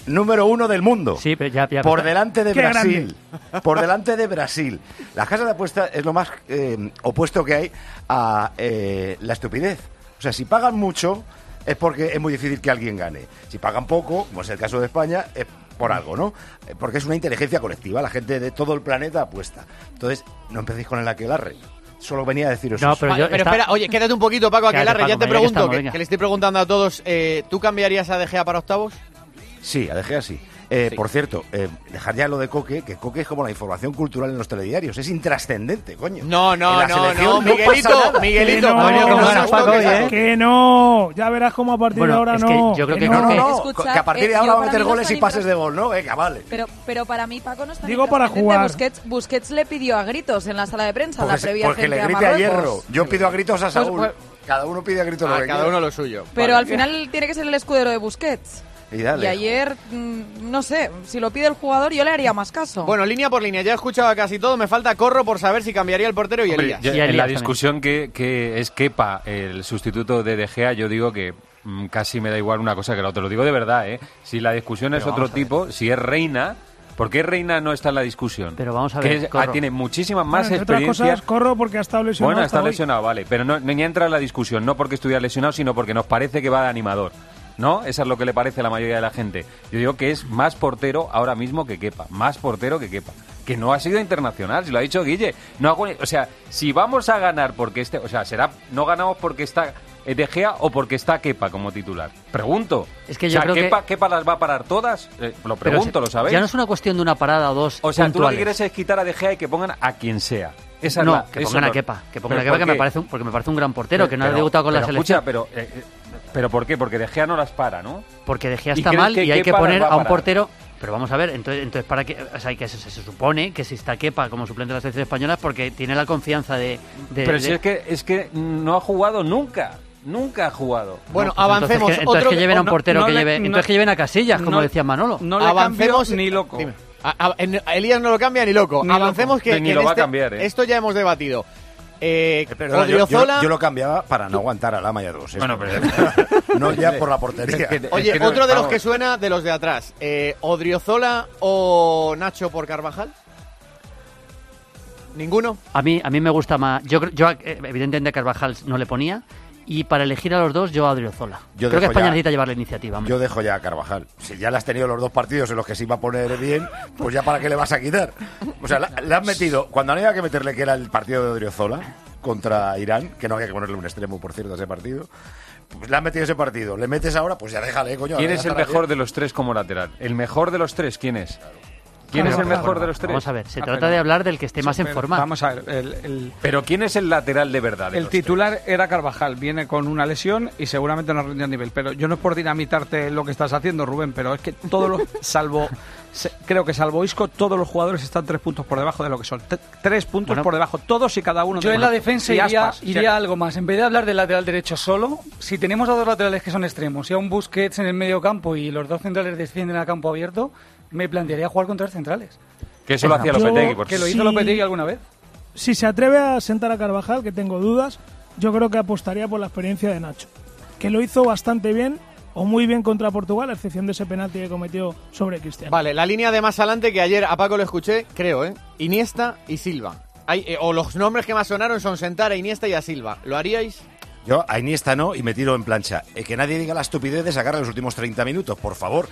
número uno del mundo. Sí, pero ya, ya- por delante de Qué Brasil. Por delante de Brasil. Las casas de apuestas es lo más eh, opuesto que hay a eh, la estupidez. O sea, si pagan mucho es porque es muy difícil que alguien gane. Si pagan poco, como es el caso de España, es por algo, ¿no? Eh, Porque es una inteligencia colectiva. La gente de todo el planeta apuesta. Entonces, no empecéis con el aquelarre. Solo venía a deciros No, eso. pero yo- pero está- espera, oye, quédate un poquito, Paco Quédate, Aquelarre. Ya Paco, te ya que pregunto, estamos, que, le estoy preguntando a todos, eh, ¿tú cambiarías a De Gea para octavos? Sí, a De Gea sí. Eh, Por cierto, eh, dejar ya lo de Coque, que Coque es como la información cultural en los telediarios. Es intrascendente, coño. No, no, no, no, Miguelito, nada. Miguelito, Que no, coño, que no Paco, Que no, ya verás cómo a partir Bueno, de ahora es que no. yo creo que No, no, no, Escuchad, que a partir de eh, ahora va a meter no goles y pases de gol, ¿no? Venga, vale. Pero, pero para mí Paco no está Digo para jugar. Busquets, Busquets le pidió a gritos en la sala de prensa, Porque, la previa porque le grite a hierro. Yo pido a gritos a Pues- Saúl. pues- cada uno pide a gritos lo Ah, que cada uno lo suyo. Pero al final tiene que ser el escudero de Busquets. Y dale. Y ayer, mm, no sé, si lo pide el jugador yo le haría más caso. Bueno, línea por línea, ya he escuchado casi todo. Me falta corro por saber si cambiaría el portero y Hombre, Elías. en Elías la también. discusión que, que es Kepa, el sustituto de De Gea, yo digo que mm, casi me da igual una cosa que la otra. Lo digo de verdad, ¿eh? Si la discusión es otro tipo, si es Reina, ¿por qué Reina no está en la discusión? Pero vamos a Que ver, es- Corro. ah, tiene muchísima Bueno, más entre otras experiencia. cosas, corro porque ha estado lesionado. Bueno, está hoy. lesionado, vale, pero no, ni entra en la discusión, no porque estuviera lesionado, sino porque nos parece que va de animador. ¿No? Eso es lo que le parece a la mayoría de la gente. Yo digo que es más portero ahora mismo que Kepa. Más portero que Kepa. Que no ha sido internacional, si lo ha dicho Guille. No hago o sea, si vamos a ganar porque este. O sea, será. No ganamos porque está eh, De Gea o porque está Kepa como titular. Pregunto. Es que O yo sea, creo que- Kepa, Kepa las va a parar todas. Eh, lo pregunto, ¿lo sabéis? Ya no es una cuestión de una parada o dos O sea, tú lo que quieres es quitar a De Gea y que pongan a quien sea. Esa es no, la- que pongan es a Kepa. Que pongan ¿Pero a Kepa, por que me parece un, porque me parece un gran portero, que no ha debutado con la pero selección. escucha, pero, eh, ¿pero ¿por qué? Porque De Gea no las para, ¿no? Porque De Gea ¿Y está mal que y hay que poner a un portero. Pero vamos a ver, entonces, entonces para que, o sea, que se, se supone que si está Kepa como suplente de la selección española es porque tiene la confianza de. de- Pero de- si es que, es que no ha jugado nunca. Nunca ha jugado. Bueno, pues avancemos. Entonces, que, entonces Otro que lleven a un portero no que le- lleve. no- entonces que lleven a Casillas, como no- decía Manolo. No le Avancemos- ni loco. Dime. A- a- en- a Elías no lo cambia ni loco. Ni Avancemos loco. que, Ni que lo en va a este- cambiar, ¿eh? Esto ya hemos debatido. Eh, Perdona, yo, yo- yo lo cambiaba para no aguantar a Lama y a dos. Bueno, pero- no ya por la portería. Oye, otro de los que suena de los de atrás. Eh, ¿Odriozola o Nacho por Carvajal? ¿Ninguno? A mí, a mí me gusta más. Yo, creo- yo eh, evidentemente a Carvajal no le ponía. Y para elegir a los dos, yo a Adriozola. Yo Creo que España ya- necesita llevar la iniciativa. hombre. Yo dejo ya a Carvajal. Si ya le has tenido los dos partidos en los que se iba a poner bien, pues ya para qué le vas a quitar. O sea, le has metido, cuando no había que meterle que era el partido de Odriozola contra Irán, que no había que ponerle un extremo, por cierto, a ese partido, pues le has metido ese partido. Le metes ahora, pues ya déjale, coño. ¿Quién es el mejor bien. de los tres como lateral? ¿El mejor de los tres quién es? ¿Quién es el mejor de los tres? Vamos a ver, se trata de hablar del que esté más en Pero forma. Vamos a ver, el, el- Pero ¿quién es el lateral de verdad? de el los titular era Carvajal, viene con una lesión y seguramente no rinde a nivel. Pero yo no es por dinamitarte lo que estás haciendo, Rubén, pero es que todos los, salvo, se- creo que salvo Isco, todos los jugadores están tres puntos por debajo de lo que son. T- tres puntos Bueno, por debajo, todos y cada uno. de de uno. uno. Y Y iría, Aspas, iría o sea, algo más. En vez de hablar del lateral derecho solo, si tenemos a dos laterales que son extremos y a un Busquets en el medio campo y los dos centrales descienden a campo abierto, me plantearía jugar con tres centrales. Que eso lo hacía Lopetegui, por Que lo Sí. hizo Lopetegui alguna vez. Si se atreve a sentar a Carvajal, que tengo dudas, yo creo que apostaría por la experiencia de Nacho. Que lo hizo bastante bien o muy bien contra Portugal, a excepción de ese penalti que cometió sobre Cristiano. Vale, la línea de más adelante que ayer a Paco lo escuché, creo, ¿eh? Iniesta y Silva. Hay, eh, o los nombres que más sonaron son sentar a Iniesta y a Silva. ¿Lo haríais? Yo a Iniesta no y me tiro en plancha. Eh, que nadie diga la estupidez de sacarle los últimos 30 minutos, por favor.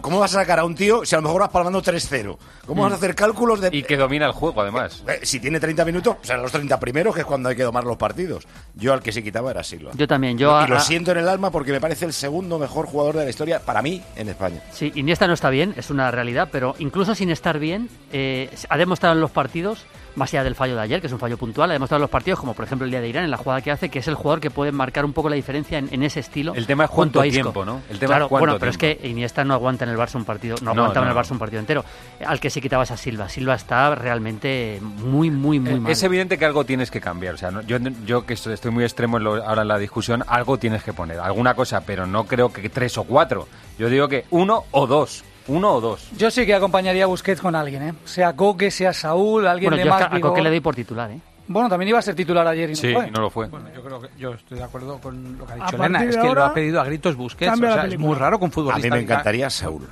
¿Cómo vas a sacar a un tío si a lo mejor vas palmando 3-0? ¿Cómo vas a hacer cálculos de... Y que domina el juego, además. Eh, si tiene 30 minutos, o sea, los 30 primeros, que es cuando hay que domar los partidos. Yo al que se quitaba era Silva. Yo también, yo y a- lo siento en el alma porque me parece el segundo mejor jugador de la historia para mí en España. Sí, Iniesta no está bien, es una realidad, pero incluso sin estar bien, eh, ha demostrado en los partidos más allá del fallo de ayer, que es un fallo puntual, ha demostrado en los partidos, como por ejemplo el día de Irán, en la jugada que hace, que es el jugador que puede marcar un poco la diferencia en, en ese estilo. El tema es cuánto a tiempo, ¿no? El tema claro, es cuánto bueno, pero es que Iniesta no aguanta en el Barça un partido, no, No, en el Barça un partido entero. Al que se quitabas a Silva. Silva está realmente muy, muy, muy Eh, mal. Es evidente que algo tienes que cambiar. O sea, no- yo, yo que estoy estoy muy extremo en lo- ahora en la discusión, algo tienes que poner, alguna cosa, pero no creo que tres o cuatro. Yo digo que uno o dos. Uno o dos. Yo sí que acompañaría a Busquets con alguien, ¿eh? Sea Coque, sea Saúl, alguien Bueno, de yo más a Coque vigor. le doy por titular, ¿eh? Bueno, también iba a ser titular ayer y no Sí, fue. no lo fue. Bueno, yo creo que yo estoy de acuerdo con lo que ha A dicho Elena. Es que lo ha pedido a gritos Busquets. cambia O sea, es muy raro con A futbolista. mí me encantaría Saúl.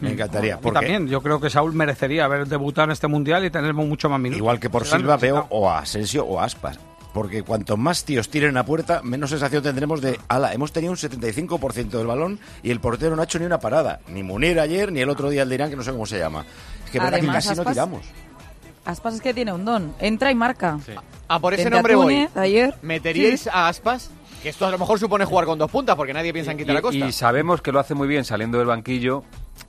Me encantaría. A mí porque también. Yo creo que Saúl merecería haber debutado en este mundial y tener mucho más minutos. Igual que por Silva veo o a Asensio o a Aspas. Porque cuanto más tíos tiren a puerta, menos sensación tendremos de, ala, hemos tenido un 75% del balón y el portero no ha hecho ni una parada. Ni Munir ayer, ni el otro día el de Irán, que no sé cómo se llama. Es que es verdad que Además, casi no Aspas- tiramos. Aspas es que tiene un don. Entra y marca. Ah, por ese a nombre voy. Ayer. ¿Meteríais Sí. a Aspas? Que esto a lo mejor supone jugar con dos puntas, porque nadie piensa en quitar a Costa. Y sabemos que lo hace muy bien saliendo del banquillo.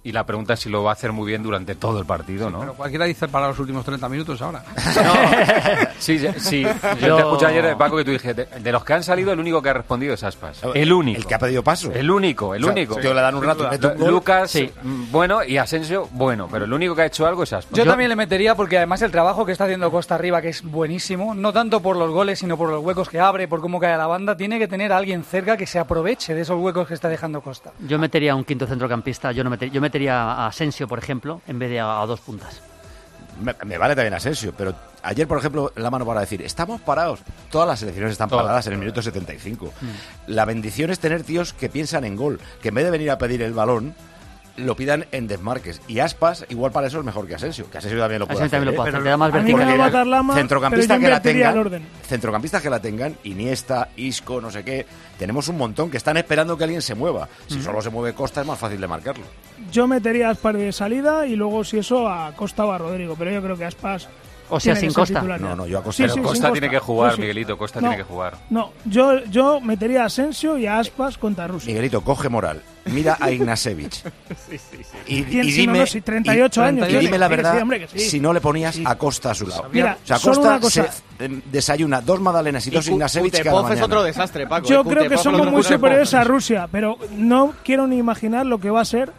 Y la pregunta es si lo va a hacer muy bien durante todo el partido, ¿no? Pero cualquiera dice para los últimos 30 minutos ahora. Sí, sí, sí. Yo- Yo te escuché ayer, Paco, que tú dijiste, de, de los que han salido, el único que ha respondido es Aspas. El único. El que ha pedido paso. El único, el O sea, único. tío, le dan un rato un. Lucas, Sí. mm, bueno, y Asensio, bueno, pero el único que ha hecho algo es Aspas. Yo, también le metería porque además el trabajo que está haciendo Costa Arriba, que es buenísimo, no tanto por los goles, sino por los huecos que abre, por cómo cae a la banda, tiene que tener a alguien cerca que se aproveche de esos huecos que está dejando Costa. Yo metería a un quinto centrocampista, yo no metería, yo metería a Asensio, por ejemplo, en vez de a, a dos puntas. Me, me vale también Asensio, pero ayer, por ejemplo, la mano para decir, estamos parados. Todas las selecciones están paradas en el minuto 75. La bendición es tener tíos que piensan en gol, que en vez de venir a pedir el balón, lo pidan en desmarques. Y Aspas, igual para eso es mejor que Asensio, que Asensio también lo puede Asensio también lo puede ¿eh? hacer, te da más A mí me verticalidad. va a matar Lama, centrocampista pero yo que la tengan, el orden. centrocampistas que la tengan, Iniesta, Isco, no sé qué, tenemos un montón que están esperando que alguien se mueva. Si solo se mueve Costa es más fácil de marcarlo. Yo metería a Aspas de salida y luego, si eso, a Costa o a Rodrigo. Pero yo creo que Aspas. O sea, sin Costa. No, no, yo a Costa- Sí, Pero sí, Costa tiene que jugar, Sí, sí. Miguelito, Costa No, tiene que jugar. No, yo, yo metería a Asensio y a Aspas contra Rusia. Miguelito, coge moral. Mira a Ignasevich. Y, ¿Quién y dime, no, si 38 y- años, y dime la verdad, sí, hombre, si no le ponías a Costa a su lado. Mira, o sea, solo Costa una cosa. se eh, desayuna dos magdalenas y dos Ignasevich cada mañana. es otro desastre, Paco. Yo eh, creo que somos lo muy superiores a Rusia, pero no quiero ni imaginar lo que va a ser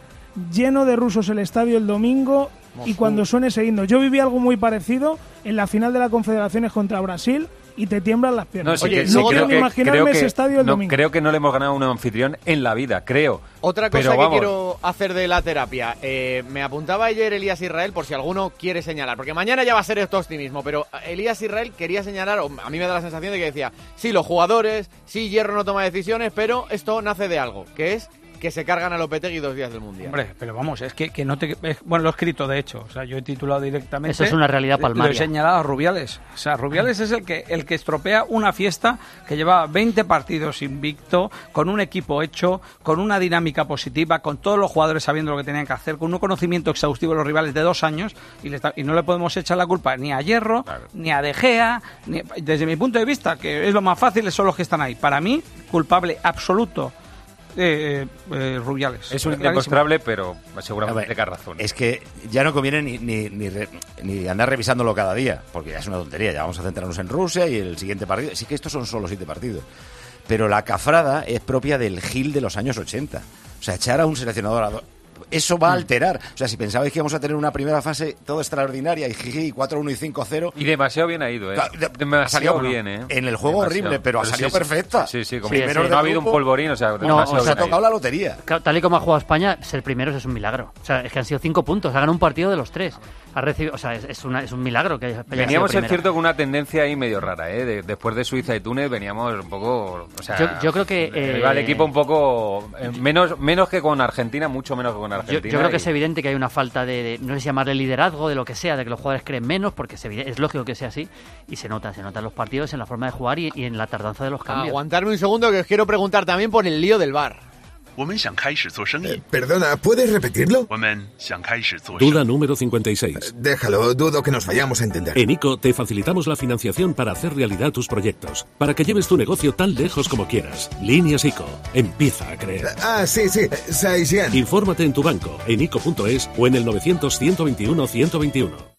lleno de rusos el estadio el domingo y cuando suene ese himno. Yo viví algo muy parecido en la final de la Confederaciones contra Brasil y te tiemblan las piernas. sí Oye, que- sí, no creo quiero imaginarme creo que- ese estadio el no, domingo. Creo que no le hemos ganado a un anfitrión en la vida, creo. Otra cosa Pero que vamos, quiero hacer de la terapia. Eh, me apuntaba ayer Elías Israel por si alguno quiere señalar. Porque mañana ya va a ser esto optimismo. Pero Elías Israel quería señalar, o a mí me da la sensación de que decía, sí, los jugadores, sí, Hierro no toma decisiones, pero esto nace de algo, que es que se cargan a Lopetegui dos días del Mundial. Hombre, pero vamos, es que, que no te... es- bueno, lo he escrito, de hecho. O sea, yo he titulado directamente... Eso es una realidad Lo he palmaria. señalado a Rubiales. O sea, Rubiales es el que, el que estropea una fiesta que lleva 20 partidos invicto, con un equipo hecho, con una dinámica positiva, con todos los jugadores sabiendo lo que tenían que hacer, con un conocimiento exhaustivo de los rivales de dos años, y, le y no le podemos echar la culpa ni a Hierro, ni a De Gea, ni- desde mi punto de vista, que es lo más fácil, son los que están ahí. Para mí, culpable absoluto. Eh, eh, Rubiales. Es un indemostrable, pero seguramente ver, tenga razón. Es que ya no conviene ni, ni, ni, re- ni andar revisándolo cada día, porque ya es una tontería. Ya vamos a centrarnos en Rusia y el siguiente partido. Sí que estos son solo siete partidos. Pero la cafrada es propia del Gil de los años 80. O sea, echar a un seleccionador a do- Eso va a alterar. O sea, si pensabais que íbamos a tener una primera fase todo extraordinaria y jiji, 4-1 y 5-0. Y demasiado bien ha ido, ¿eh? Demasiado ha salido bien, ¿eh? en el juego Demasiado. horrible, pero ha salido sí, perfecta. Sí, sí, como Sí, primero sí. no ha habido un polvorín, o sea, No, o sea, ha tocado la lotería. Tal y como ha jugado España, ser primeros es un milagro. O sea, es que han sido cinco puntos, ha ganado un partido de los tres. Ha recibido, o sea, es, es una- es un milagro que haya, Veníamos, es cierto, con una tendencia ahí medio rara, ¿eh? De- después de Suiza y Túnez veníamos un poco... O sea, Yo- yo creo que, eh, eh, iba el equipo un poco... eh, menos, menos que con Argentina, mucho menos que con Argentina. yo creo que es evidente que hay una falta de, de- no sé si llamarle liderazgo, de lo que sea, de que los jugadores creen menos, porque es, evide- es lógico que sea así, y se nota, se nota en los partidos, en la forma de jugar y, y en la tardanza de los cambios. Aguantarme un segundo que os quiero preguntar también por el lío del bar. Perdona, ¿puedes repetirlo? Duda número 56. Déjalo, dudo que nos vayamos a entender. En ICO te facilitamos la financiación para hacer realidad tus proyectos, para que lleves tu negocio tan lejos como quieras. Líneas ICO. Empieza a creer. Ah, sí, sí, Saisian. Infórmate en tu banco, en ICO.es o en el 900 121 121.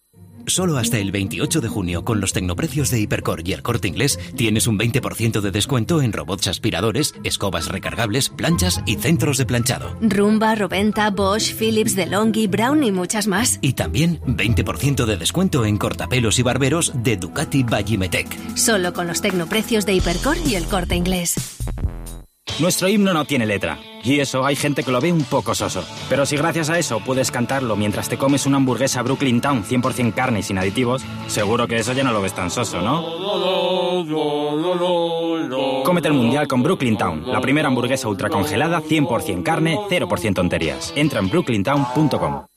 Solo hasta el 28 de junio, con los tecnoprecios de Hipercor y el corte inglés, tienes un 20% de descuento en robots aspiradores, escobas recargables, planchas y centros de planchado. Rumba, Roventa, Bosch, Philips, DeLonghi, Brown y muchas más. Y también 20% de descuento en cortapelos y barberos de Ducati Vallimetec. Solo con los tecnoprecios de Hipercor y el corte inglés. Nuestro himno no tiene letra, y eso hay gente que lo ve un poco soso. Pero si gracias a eso puedes cantarlo mientras te comes una hamburguesa Brooklyn Town 100% carne y sin aditivos, seguro que eso ya no lo ves tan soso, ¿no? Cómete el mundial con Brooklyn Town, la primera hamburguesa ultracongelada 100% carne, 0% tonterías. Entra en brooklyntown.com.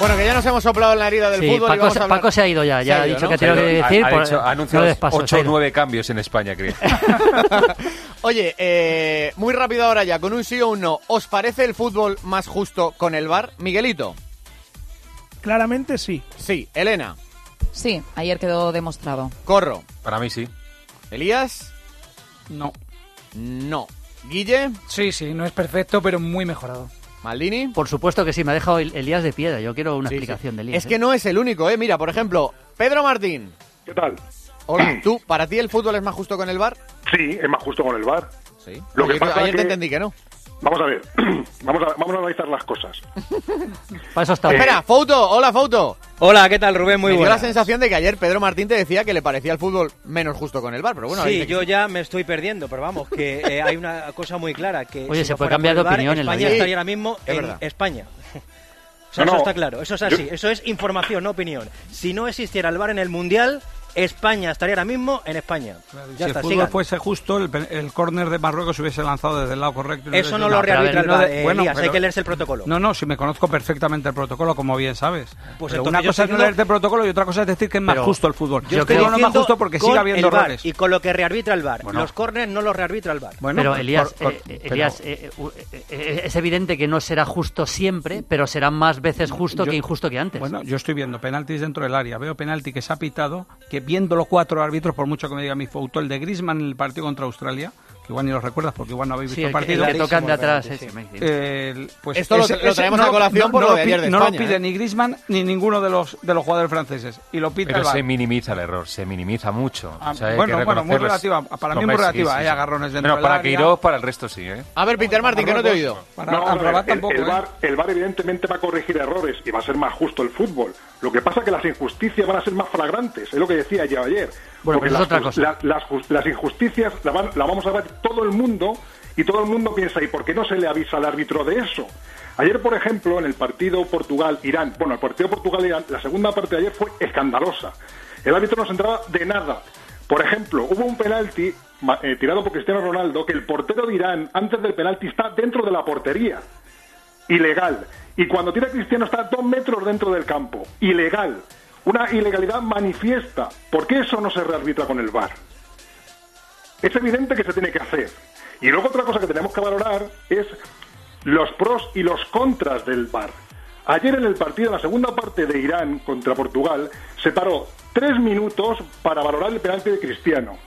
Bueno, que ya nos hemos soplado en la herida del Sí, fútbol. y Paco, vamos se- a hablar- Paco se ha ido ya, ya Se ha ido, dicho ¿no? que tiene que decir. ha, por- hecho- ha no anunciado des paso, 8 se ha o ido. 9 cambios en España, creo. Oye, eh, muy rápido ahora ya, con un sí o un no. ¿Os parece el fútbol más justo con el VAR? Miguelito. Claramente sí. Sí. Elena. Sí, ayer quedó demostrado. Corro. Para mí sí. Elías. No. No. Guille. Sí, sí, no es perfecto, pero muy mejorado. Maldini. Por supuesto que sí, me ha dejado El- Elías de piedra. Yo quiero una Sí, explicación sí. de Elías. Es que no es el único, ¿eh? Mira, por ejemplo, Pedro Martín. ¿Qué tal? Hola, ¿tú, para ti el fútbol es más justo con el VAR? Sí, es más justo con el VAR. Sí. Lo que Ayer- pasa ayer que- te entendí que no. Vamos a ver, vamos a, vamos a analizar las cosas. Para eso está. Espera, Foto, hola Foto. Hola, ¿qué tal, Rubén? Muy Me dio buena. la sensación de que ayer Pedro Martín te decía que le parecía el fútbol menos justo con el VAR, pero bueno, ahora sí, que yo ya me estoy perdiendo, pero vamos, que eh, hay una cosa muy clara, que Oye, si se no puede cambiar de opinión en la España vida. estaría ahora mismo Es en verdad. España. O sea, No, eso no. está claro, eso es así, eso es información, no opinión. Si no existiera el VAR en el Mundial, España estaría ahora mismo en España. si Ya el está, fútbol sigan. fuese justo, el, el córner de Marruecos se hubiese lanzado desde el lado correcto. y Eso no lo rearbitra el No VAR, de- eh, bueno, Elías, hay que leerse el protocolo. No, no, si me conozco perfectamente el protocolo, como bien sabes. Pues Pero una cosa es no leerte el protocolo y otra cosa es decir que es más Pero justo el fútbol. Yo creo que no es más justo porque sigue habiendo errores. Y con lo que rearbitra el VAR. Bueno. Los corners no los rearbitra el VAR. Bueno, pero Elías, por- eh, eh, pero- Elías eh, es evidente que no será justo siempre, pero será más veces justo Yo- que injusto que antes. Bueno, yo estoy viendo penaltis dentro del área. Veo penalti que se ha pitado, que viendo los cuatro árbitros, por mucho que me diga mi foto, el de Griezmann en el partido contra Australia, que igual ni lo recuerdas porque igual no habéis Sí, visto el el que- partido. el que tocan de atrás, Sí. Eh, pues Esto lo- ese- lo traemos a colación por lo de ayer de no España, lo pide ¿eh? ni Griezmann ni ninguno de los de los jugadores franceses. Y lo pita Pero el se minimiza el error, se minimiza mucho. Ah, O sea, bueno, que bueno, muy relativa. Para mí muy sí, relativa. sí, hay sí. agarrones dentro del para. Queiroz, para el resto sí, ¿eh? A ver, Peter Martín, que no te he oído. Para No, tampoco, el ¿eh? VAR, el VAR evidentemente va a corregir errores y va a ser más justo el fútbol. Lo que pasa es que las injusticias van a ser más flagrantes, es lo que decía yo ayer. Bueno, Porque pero es las, otra ju- cosa. la- las, injusticias la, vamos a ver todo el mundo y todo el mundo piensa, ¿y por qué no se le avisa al árbitro de eso? Ayer, por ejemplo, en el partido Portugal-Irán, bueno, el partido Portugal-Irán, la segunda parte de ayer fue escandalosa. El árbitro no se entraba de nada. Por ejemplo, hubo un penalti eh, tirado por Cristiano Ronaldo que el portero de Irán, antes del penalti, está dentro de la portería. Ilegal. Y cuando tira Cristiano está dos metros dentro del campo. Ilegal. Una ilegalidad manifiesta. ¿Por qué eso no se rearbitra con el VAR? Es evidente que se tiene que hacer. Y luego otra cosa que tenemos que valorar es los pros y los contras del VAR. Ayer en el partido, en la segunda parte de Irán contra Portugal, se paró tres minutos para valorar el penalti de Cristiano,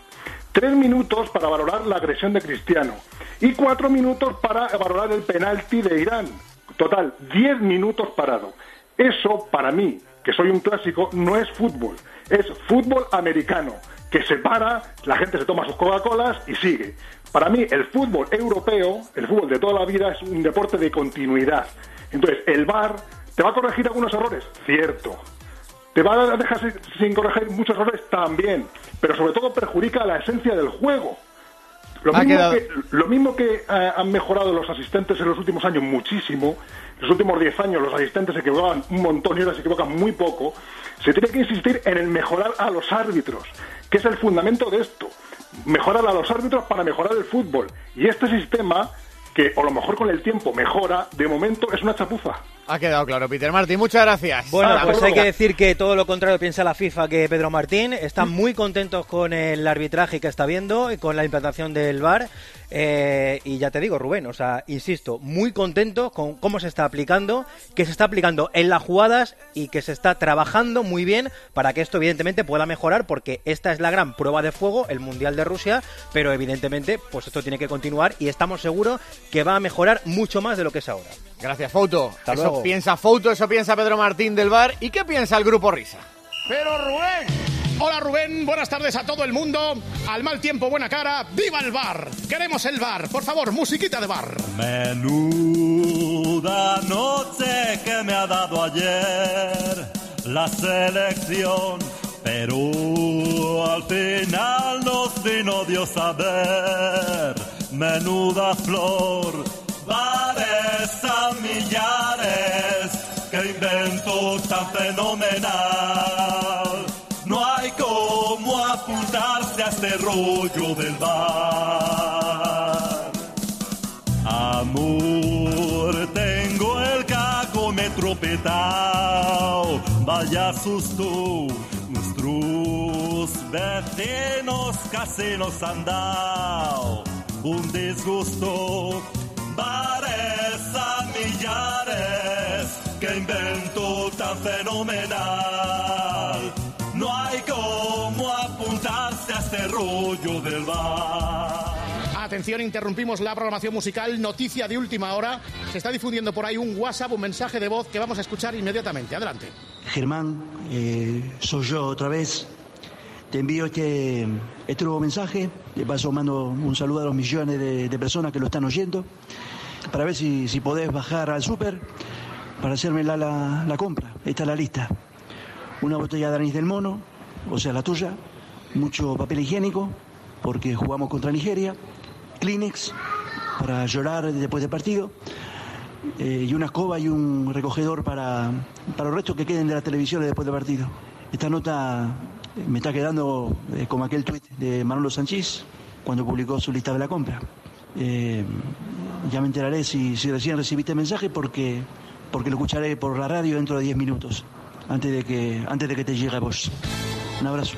tres minutos para valorar la agresión de Cristiano y cuatro minutos para valorar el penalti de Irán. Total, diez minutos parado. Eso, para mí, que soy un clásico, no es fútbol, es fútbol americano, que se para, la gente se toma sus Coca-Colas y sigue. Para mí, el fútbol europeo, el fútbol de toda la vida, es un deporte de continuidad. Entonces, el VAR te va a corregir algunos errores, cierto. Te va a dejar sin corregir muchos errores también, pero sobre todo perjudica la esencia del juego. Lo mismo, que, lo mismo que eh, han mejorado los asistentes en los últimos años muchísimo, en los últimos 10 años los asistentes se equivocaban un montón y ahora se equivocan muy poco, se tiene que insistir en el mejorar a los árbitros, que es el fundamento de esto. Mejorar a los árbitros para mejorar el fútbol. Y este sistema, que a lo mejor con el tiempo mejora, de momento es una chapuza. Ha quedado claro, Peter Martín. Muchas gracias. Bueno, pues hay que decir que todo lo contrario piensa la FIFA que Pedro Martín. Están muy contentos con el arbitraje que está viendo y con la implantación del VAR. Eh, y ya te digo, Rubén, o sea, insisto, muy contentos con cómo se está aplicando, que se está aplicando en las jugadas y que se está trabajando muy bien para que esto evidentemente pueda mejorar porque esta es la gran prueba de fuego, el Mundial de Rusia, pero evidentemente pues esto tiene que continuar y estamos seguros que va a mejorar mucho más de lo que es ahora. Gracias, Fouto. Hasta eso luego. piensa Fouto, eso piensa Pedro Martín del Bar. ¿Y qué piensa el grupo Risa? Pero Rubén. Hola Rubén, buenas tardes a todo el mundo. Al mal tiempo, buena cara. ¡Viva el bar! Queremos el bar. Por favor, musiquita de bar. Menuda noche que me ha dado ayer la selección, pero al final nos vino Dios a ver. Menuda flor, bares a millares, que invento tan fenomenal. No hay como apuntarse a este rollo del bar. Amor, tengo el cagómetro petao. Vaya susto, nuestros vecinos casi nos han dado un disgusto. Bares a millares, que invento tan fenomenal. No hay como apuntarse a este rollo del bar. Atención, interrumpimos la programación musical. Noticia de última hora. Se está difundiendo por ahí un WhatsApp, un mensaje de voz que vamos a escuchar inmediatamente. Adelante. Germán, eh, soy yo otra vez. Te envío este, este nuevo mensaje. De paso mando un saludo a los millones de, personas que lo están oyendo. Para ver si, si podés bajar al súper para hacerme la, compra. Esta es la lista. Una botella de anís del mono, o sea, la tuya. Mucho papel higiénico, porque jugamos contra Nigeria. Kleenex, para llorar después del partido. eh, y una escoba y un recogedor para, para los restos que queden de las televisiones después del partido. Esta nota me está quedando eh, como aquel tuit de Manolo Sánchez cuando publicó su lista de la compra. Eh, ya me enteraré si, si recién recibiste el mensaje porque, porque lo escucharé por la radio dentro de 10 minutos, antes de que, antes de que te llegue a vos. Un abrazo.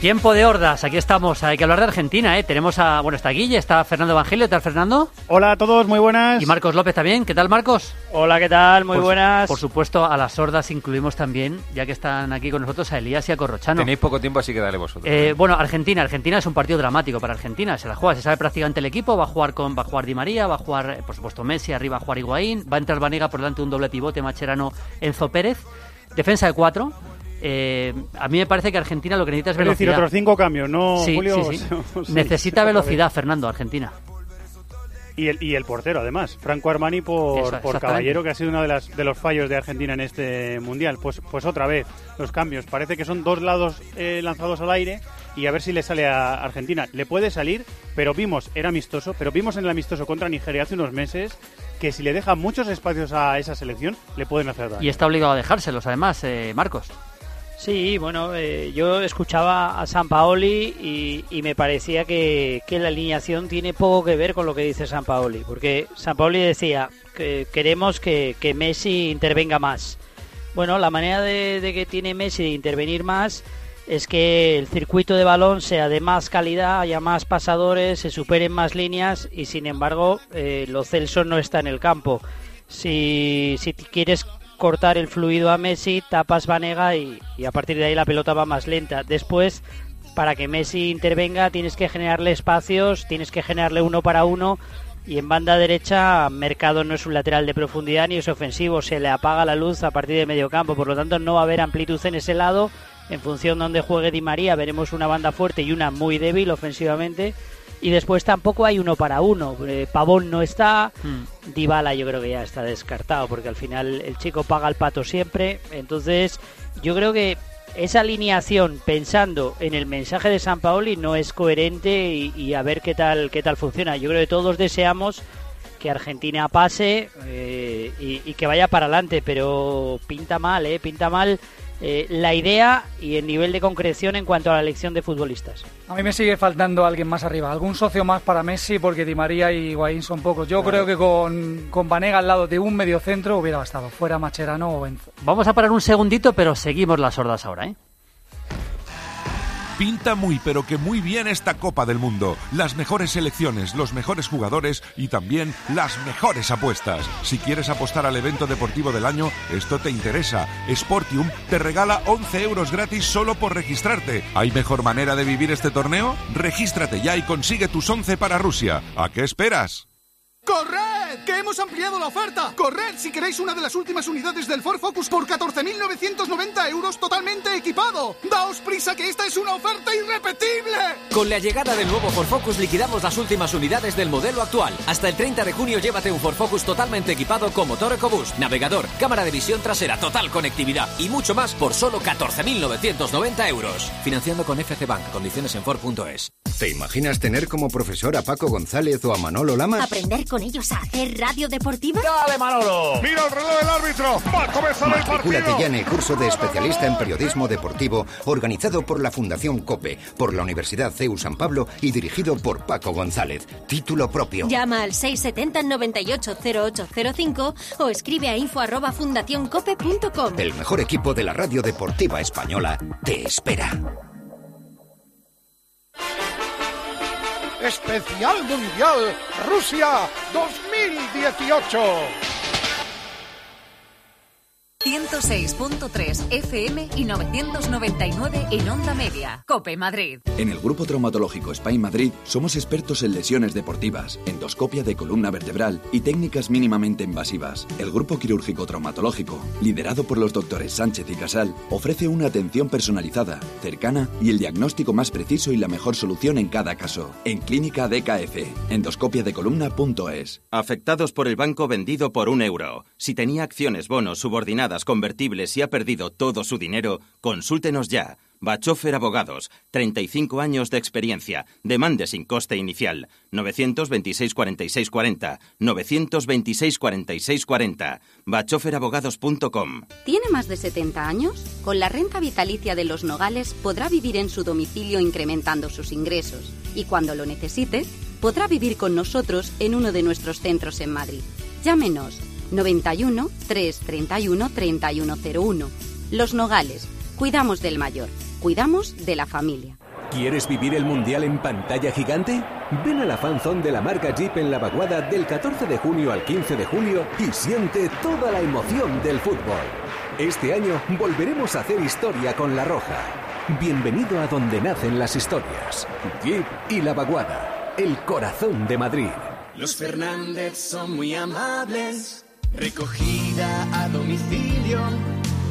Tiempo de hordas, aquí estamos. Hay que hablar de Argentina, ¿eh? Tenemos a. Bueno, está Guille, está Fernando Evangelio. ¿Qué tal, Fernando? Hola a todos, muy buenas. Y Marcos López también. ¿Qué tal, Marcos? Hola, ¿qué tal? Muy Por buenas. Por supuesto, a las sordas incluimos también, ya que están aquí con nosotros, a Elías y a Corrochano. Tenéis poco tiempo, así que dale vosotros. Eh, bueno, Argentina. Argentina es un partido dramático para Argentina. Se la juega, se sabe prácticamente el equipo. Va a jugar con, va a jugar Di María, va a jugar, eh, por supuesto, Messi, arriba va a jugar Higuaín, va a entrar Vanega por delante de un doble pivote, Macherano, Enzo Pérez. Defensa de cuatro. Eh, a mí me parece que Argentina lo que necesita es Es velocidad. decir, otros cinco cambios, ¿no, Sí, Julio? sí, sí. O seis. Necesita velocidad, Fernando, Argentina. Y el, y el portero, además. Franco Armani por, Eso, por caballero, que ha sido uno de, las, de los fallos de Argentina en este Mundial. Pues, pues otra vez, los cambios. Parece que son dos lados eh, lanzados al aire y a ver si le sale a Argentina. Le puede salir, pero vimos, era amistoso, pero vimos en el amistoso contra Nigeria hace unos meses que si le dejan muchos espacios a esa selección, le pueden hacer daño. Y está obligado a dejárselos, además, eh, Marcos. Sí, bueno, eh, yo escuchaba a San Paoli y, me parecía que, la alineación tiene poco que ver con lo que dice San Paoli, porque San Paoli decía que queremos que, Messi intervenga más. Bueno, la manera de, de que tiene Messi de intervenir más es que el circuito de balón sea de más calidad, haya más pasadores, se superen más líneas y sin embargo eh, Lo Celso no está en el campo. Si, si quieres cortar el fluido a Messi, tapas Vanega y, a partir de ahí la pelota va más lenta. Después, para que Messi intervenga, tienes que generarle espacios, tienes que generarle uno para uno. Y en banda derecha, Mercado no es un lateral de profundidad ni es ofensivo, se le apaga la luz a partir de medio campo, por lo tanto no va a haber amplitud en ese lado. En función de donde juegue Di María, veremos una banda fuerte y una muy débil ofensivamente. Y después tampoco hay uno para uno. Eh, Pavón no está, Hmm. Dybala yo creo que ya está descartado, porque al final el chico paga el pato siempre. Entonces, yo creo que esa alineación pensando en el mensaje de San Paoli no es coherente y, y a ver qué tal qué tal funciona. Yo creo que todos deseamos que Argentina pase eh, y, y que vaya para adelante, pero pinta mal, eh, pinta mal eh, la idea y el nivel de concreción en cuanto a la elección de futbolistas. A mí me sigue faltando alguien más arriba, algún socio más para Messi, porque Di María y Higuaín son pocos. Yo creo que con, con Vanega al lado de un mediocentro hubiera bastado, fuera Macherano o Benzo. Vamos a parar un segundito, pero seguimos las sordas ahora, ¿eh? Pinta muy pero que muy bien esta Copa del Mundo. Las mejores selecciones, los mejores jugadores y también las mejores apuestas. Si quieres apostar al evento deportivo del año, esto te interesa. Sportium te regala 11 euros gratis solo por registrarte. ¿Hay mejor manera de vivir este torneo? Regístrate ya y consigue tus 11 para Rusia. ¿A qué esperas? ¡Corred! ¡Que hemos ampliado la oferta! ¡Corred si queréis una de las últimas unidades del Ford Focus por 14.990 euros totalmente equipado! ¡Daos prisa que esta es una oferta irrepetible! Con la llegada del nuevo Ford Focus liquidamos las últimas unidades del modelo actual. Hasta el 30 de junio llévate un Ford Focus totalmente equipado con motor EcoBoost, navegador, cámara de visión trasera, total conectividad y mucho más por solo 14.990 euros. Financiando con FC Bank. Condiciones en Ford.es. ¿Te imaginas tener como profesor a Paco González o a Manolo Lamas? ¿Aprender con ellos a hacer radio deportiva? ¡Dale, Manolo! ¡Mira el reloj del árbitro! ¡Va a comenzar el partido! ya en el curso de especialista en periodismo deportivo organizado por la Fundación COPE, por la Universidad CEU San Pablo y dirigido por Paco González. Título propio. Llama al 670 98 0805 o escribe a info arroba fundacioncope.com. El mejor equipo de la radio deportiva española te espera. Especial Mundial Rusia 2018. 106.3 FM y 999 en onda media. Cope Madrid. En el Grupo Traumatológico Spain Madrid somos expertos en lesiones deportivas, endoscopia de columna vertebral y técnicas mínimamente invasivas. El Grupo Quirúrgico Traumatológico, liderado por los doctores Sánchez y Casal, ofrece una atención personalizada, cercana y el diagnóstico más preciso y la mejor solución en cada caso. En Clínica DKF, endoscopiadecolumna.es. Afectados por el banco vendido por un euro. Si tenía acciones, bonos, convertibles y ha perdido todo su dinero, consúltenos ya. Bachofer Abogados, 35 años de experiencia. Demande sin coste inicial. 926 46 40. 926 46 40. bachoferabogados.com. ¿Tiene más de 70 años? Con la renta vitalicia de los Nogales podrá vivir en su domicilio incrementando sus ingresos. Y cuando lo necesite, podrá vivir con nosotros en uno de nuestros centros en Madrid. Llámenos 91 331 3101. Los Nogales. Cuidamos del mayor. Cuidamos de la familia. ¿Quieres vivir el Mundial en pantalla gigante? Ven a la fanzone de la marca Jeep en La Vaguada del 14 de junio al 15 de julio y siente toda la emoción del fútbol. Este año volveremos a hacer historia con La Roja. Bienvenido a donde nacen las historias. Jeep y La Vaguada, el corazón de Madrid. Los Fernández son muy amables, recogida a domicilio,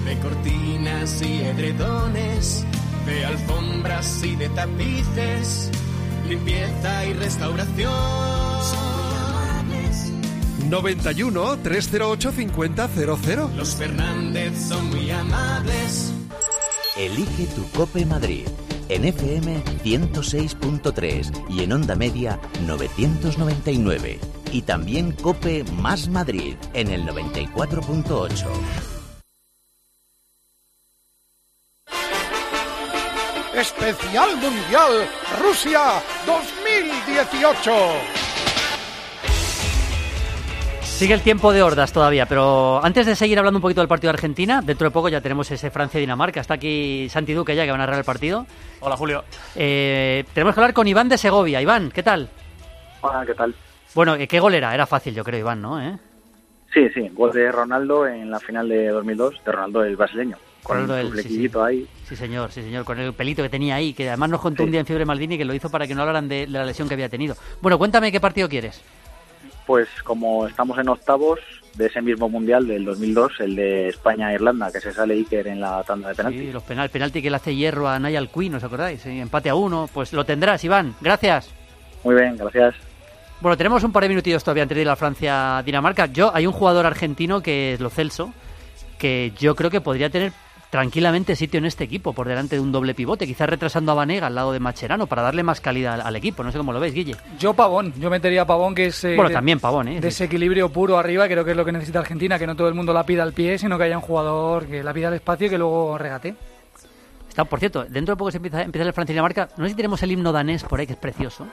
de cortinas y edredones, de alfombras y de tapices, limpieza y restauración. Son muy amables. 91 308 5000. Los Fernández son muy amables. Elige tu Cope Madrid. En FM 106.3 y en onda media 999. Y también Cope Más Madrid en el 94.8. Especial Mundial Rusia 2018. Sigue el tiempo de hordas todavía, pero antes de seguir hablando un poquito del partido de Argentina, dentro de poco ya tenemos ese Francia-Dinamarca. Está aquí Santi Duque ya que va a narrar el partido. Hola, Julio. Eh, tenemos que hablar con Iván de Segovia. Iván, ¿qué tal? Hola, ¿qué tal? Bueno, eh, ¿qué gol era? Era fácil, yo creo, Iván, ¿no? ¿Eh? Sí, sí, gol de Ronaldo en la final de 2002, de Ronaldo el brasileño. Con Ronaldo el- sí, flequillito ahí. Sí, señor, sí, señor, con el pelito que tenía ahí, que además nos contó un día en Fiebre Maldini que lo hizo para que no hablaran de, la lesión que había tenido. Bueno, cuéntame qué partido quieres. Pues como estamos en octavos de ese mismo mundial del 2002, el de España-Irlanda, que se sale Iker en la tanda de penaltis. Sí, los penal, penalti que le hace hierro a Nayal Quinn, ¿os acordáis? Sí, empate a uno, pues lo tendrás, Iván. Gracias. Muy bien, gracias. Bueno, tenemos un par de minutillos todavía antes de ir a Francia-Dinamarca. Yo, hay un jugador argentino que es Lo Celso, que yo creo que podría tener tranquilamente sitio en este equipo, por delante de un doble pivote, quizás retrasando a Vanega al lado de Macherano para darle más calidad al, al equipo. No sé cómo lo ves, Guille. Yo Pavón, yo metería a Pavón que es... eh, Bueno, de- también Pavón, ¿eh? Desequilibrio puro arriba, creo que es lo que necesita Argentina, que no todo el mundo la pida al pie, sino que haya un jugador que la pida al espacio y que luego regate. Está, por cierto, dentro de poco se empieza, empieza el Francia-Dinamarca. No sé si tenemos el himno danés por ahí, que es precioso.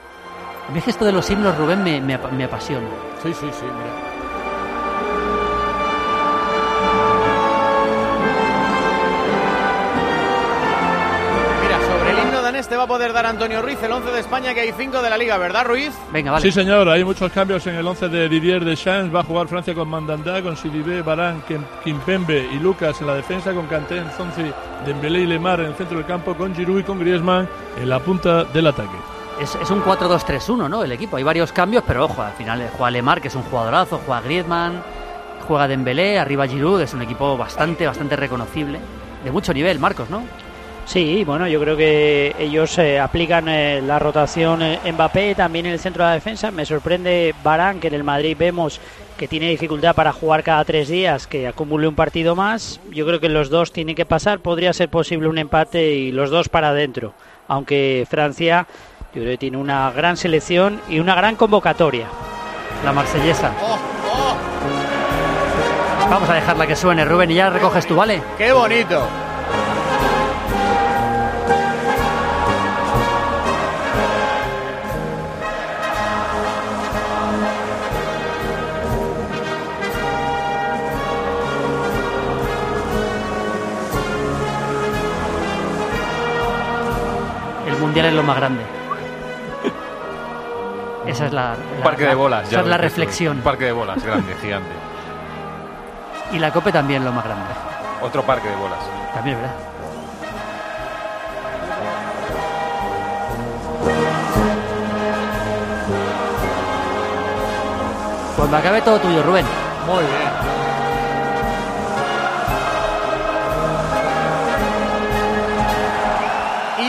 A mí es que esto de los himnos, Rubén, me, me, apa- me apasiona. Sí, sí, sí, mira. Mira, sobre el himno danés te va a poder dar Antonio Ruiz el 11 de España, que hay 5 de la Liga, ¿verdad, Ruiz? Venga, vale. Sí, señor, hay muchos cambios en el 11 de Didier Deschamps. Va a jugar Francia con Mandanda, con Sidibé, Barán, Kim- Kimpembe y Lucas en la defensa, con Kanté, Zonzi, Dembélé y Lemar en el centro del campo, con Giroud y con Griezmann en la punta del ataque. Es, es un 4-2-3-1, ¿no? El equipo. Hay varios cambios, pero ojo, al final juega Lemar, que es un jugadorazo, juega Griezmann, juega Dembélé, arriba Giroud, es un equipo bastante, bastante reconocible. De mucho nivel, Marcos, ¿no? Sí, bueno, yo creo que ellos eh, aplican eh, la rotación eh, Mbappé también en el centro de la defensa. Me sorprende Barán, que en el Madrid vemos que tiene dificultad para jugar cada tres días, que acumule un partido más. Yo creo que los dos tienen que pasar. Podría ser posible un empate y los dos para adentro. Aunque Francia, yo creo que tiene una gran selección y una gran convocatoria. La marsellesa. Vamos a dejarla que suene, Rubén, y ya recoges tú, ¿vale? ¡Qué bonito! El mundial es lo más grande. Esa es la, parque de bolas. ya es la reflexión. Un parque de bolas, grande, gigante. Y la cope también lo más grande. Otro parque de bolas. También, ¿verdad? Cuando acabe todo tuyo, Rubén. Muy bien.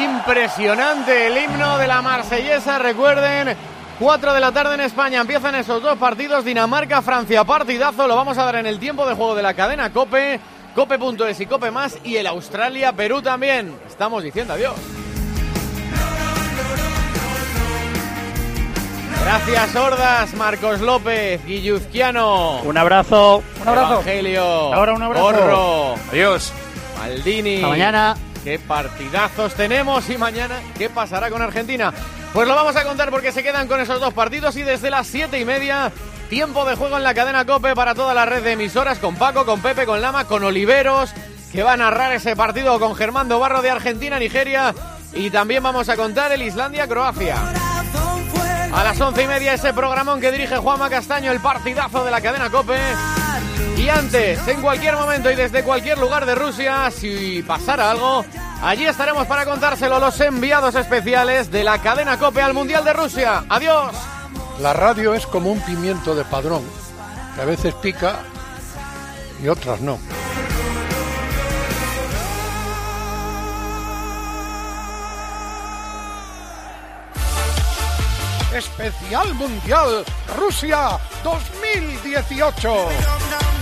Impresionante el himno de la marsellesa, recuerden. 4 de la tarde en España empiezan esos dos partidos, Dinamarca-Francia, partidazo, lo vamos a dar en el tiempo de juego de la cadena Cope, Cope.es y Cope Más y el Australia-Perú también. Estamos diciendo adiós. Gracias, Hordas, Marcos López, Guilluzquiano. Un abrazo. Un abrazo. Evangelio. Ahora un abrazo. Porro. Adiós. Maldini. Hasta mañana. Qué partidazos tenemos y mañana, ¿qué pasará con Argentina? Pues lo vamos a contar porque se quedan con esos dos partidos y desde las siete y media, tiempo de juego en la cadena Cope para toda la red de emisoras, con Paco, con Pepe, con Lama, con Oliveros, que va a narrar ese partido con Germán Barro de Argentina, Nigeria, y también vamos a contar el Islandia-Croacia. A las once y media ese programón que dirige Juanma Castaño, el partidazo de la cadena Cope. Antes, en cualquier momento y desde cualquier lugar de Rusia, si pasara algo, allí estaremos para contárselo los enviados especiales de la cadena Cope al Mundial de Rusia. Adiós. La radio es como un pimiento de padrón, que a veces pica y otras no. Especial Mundial Rusia 2018.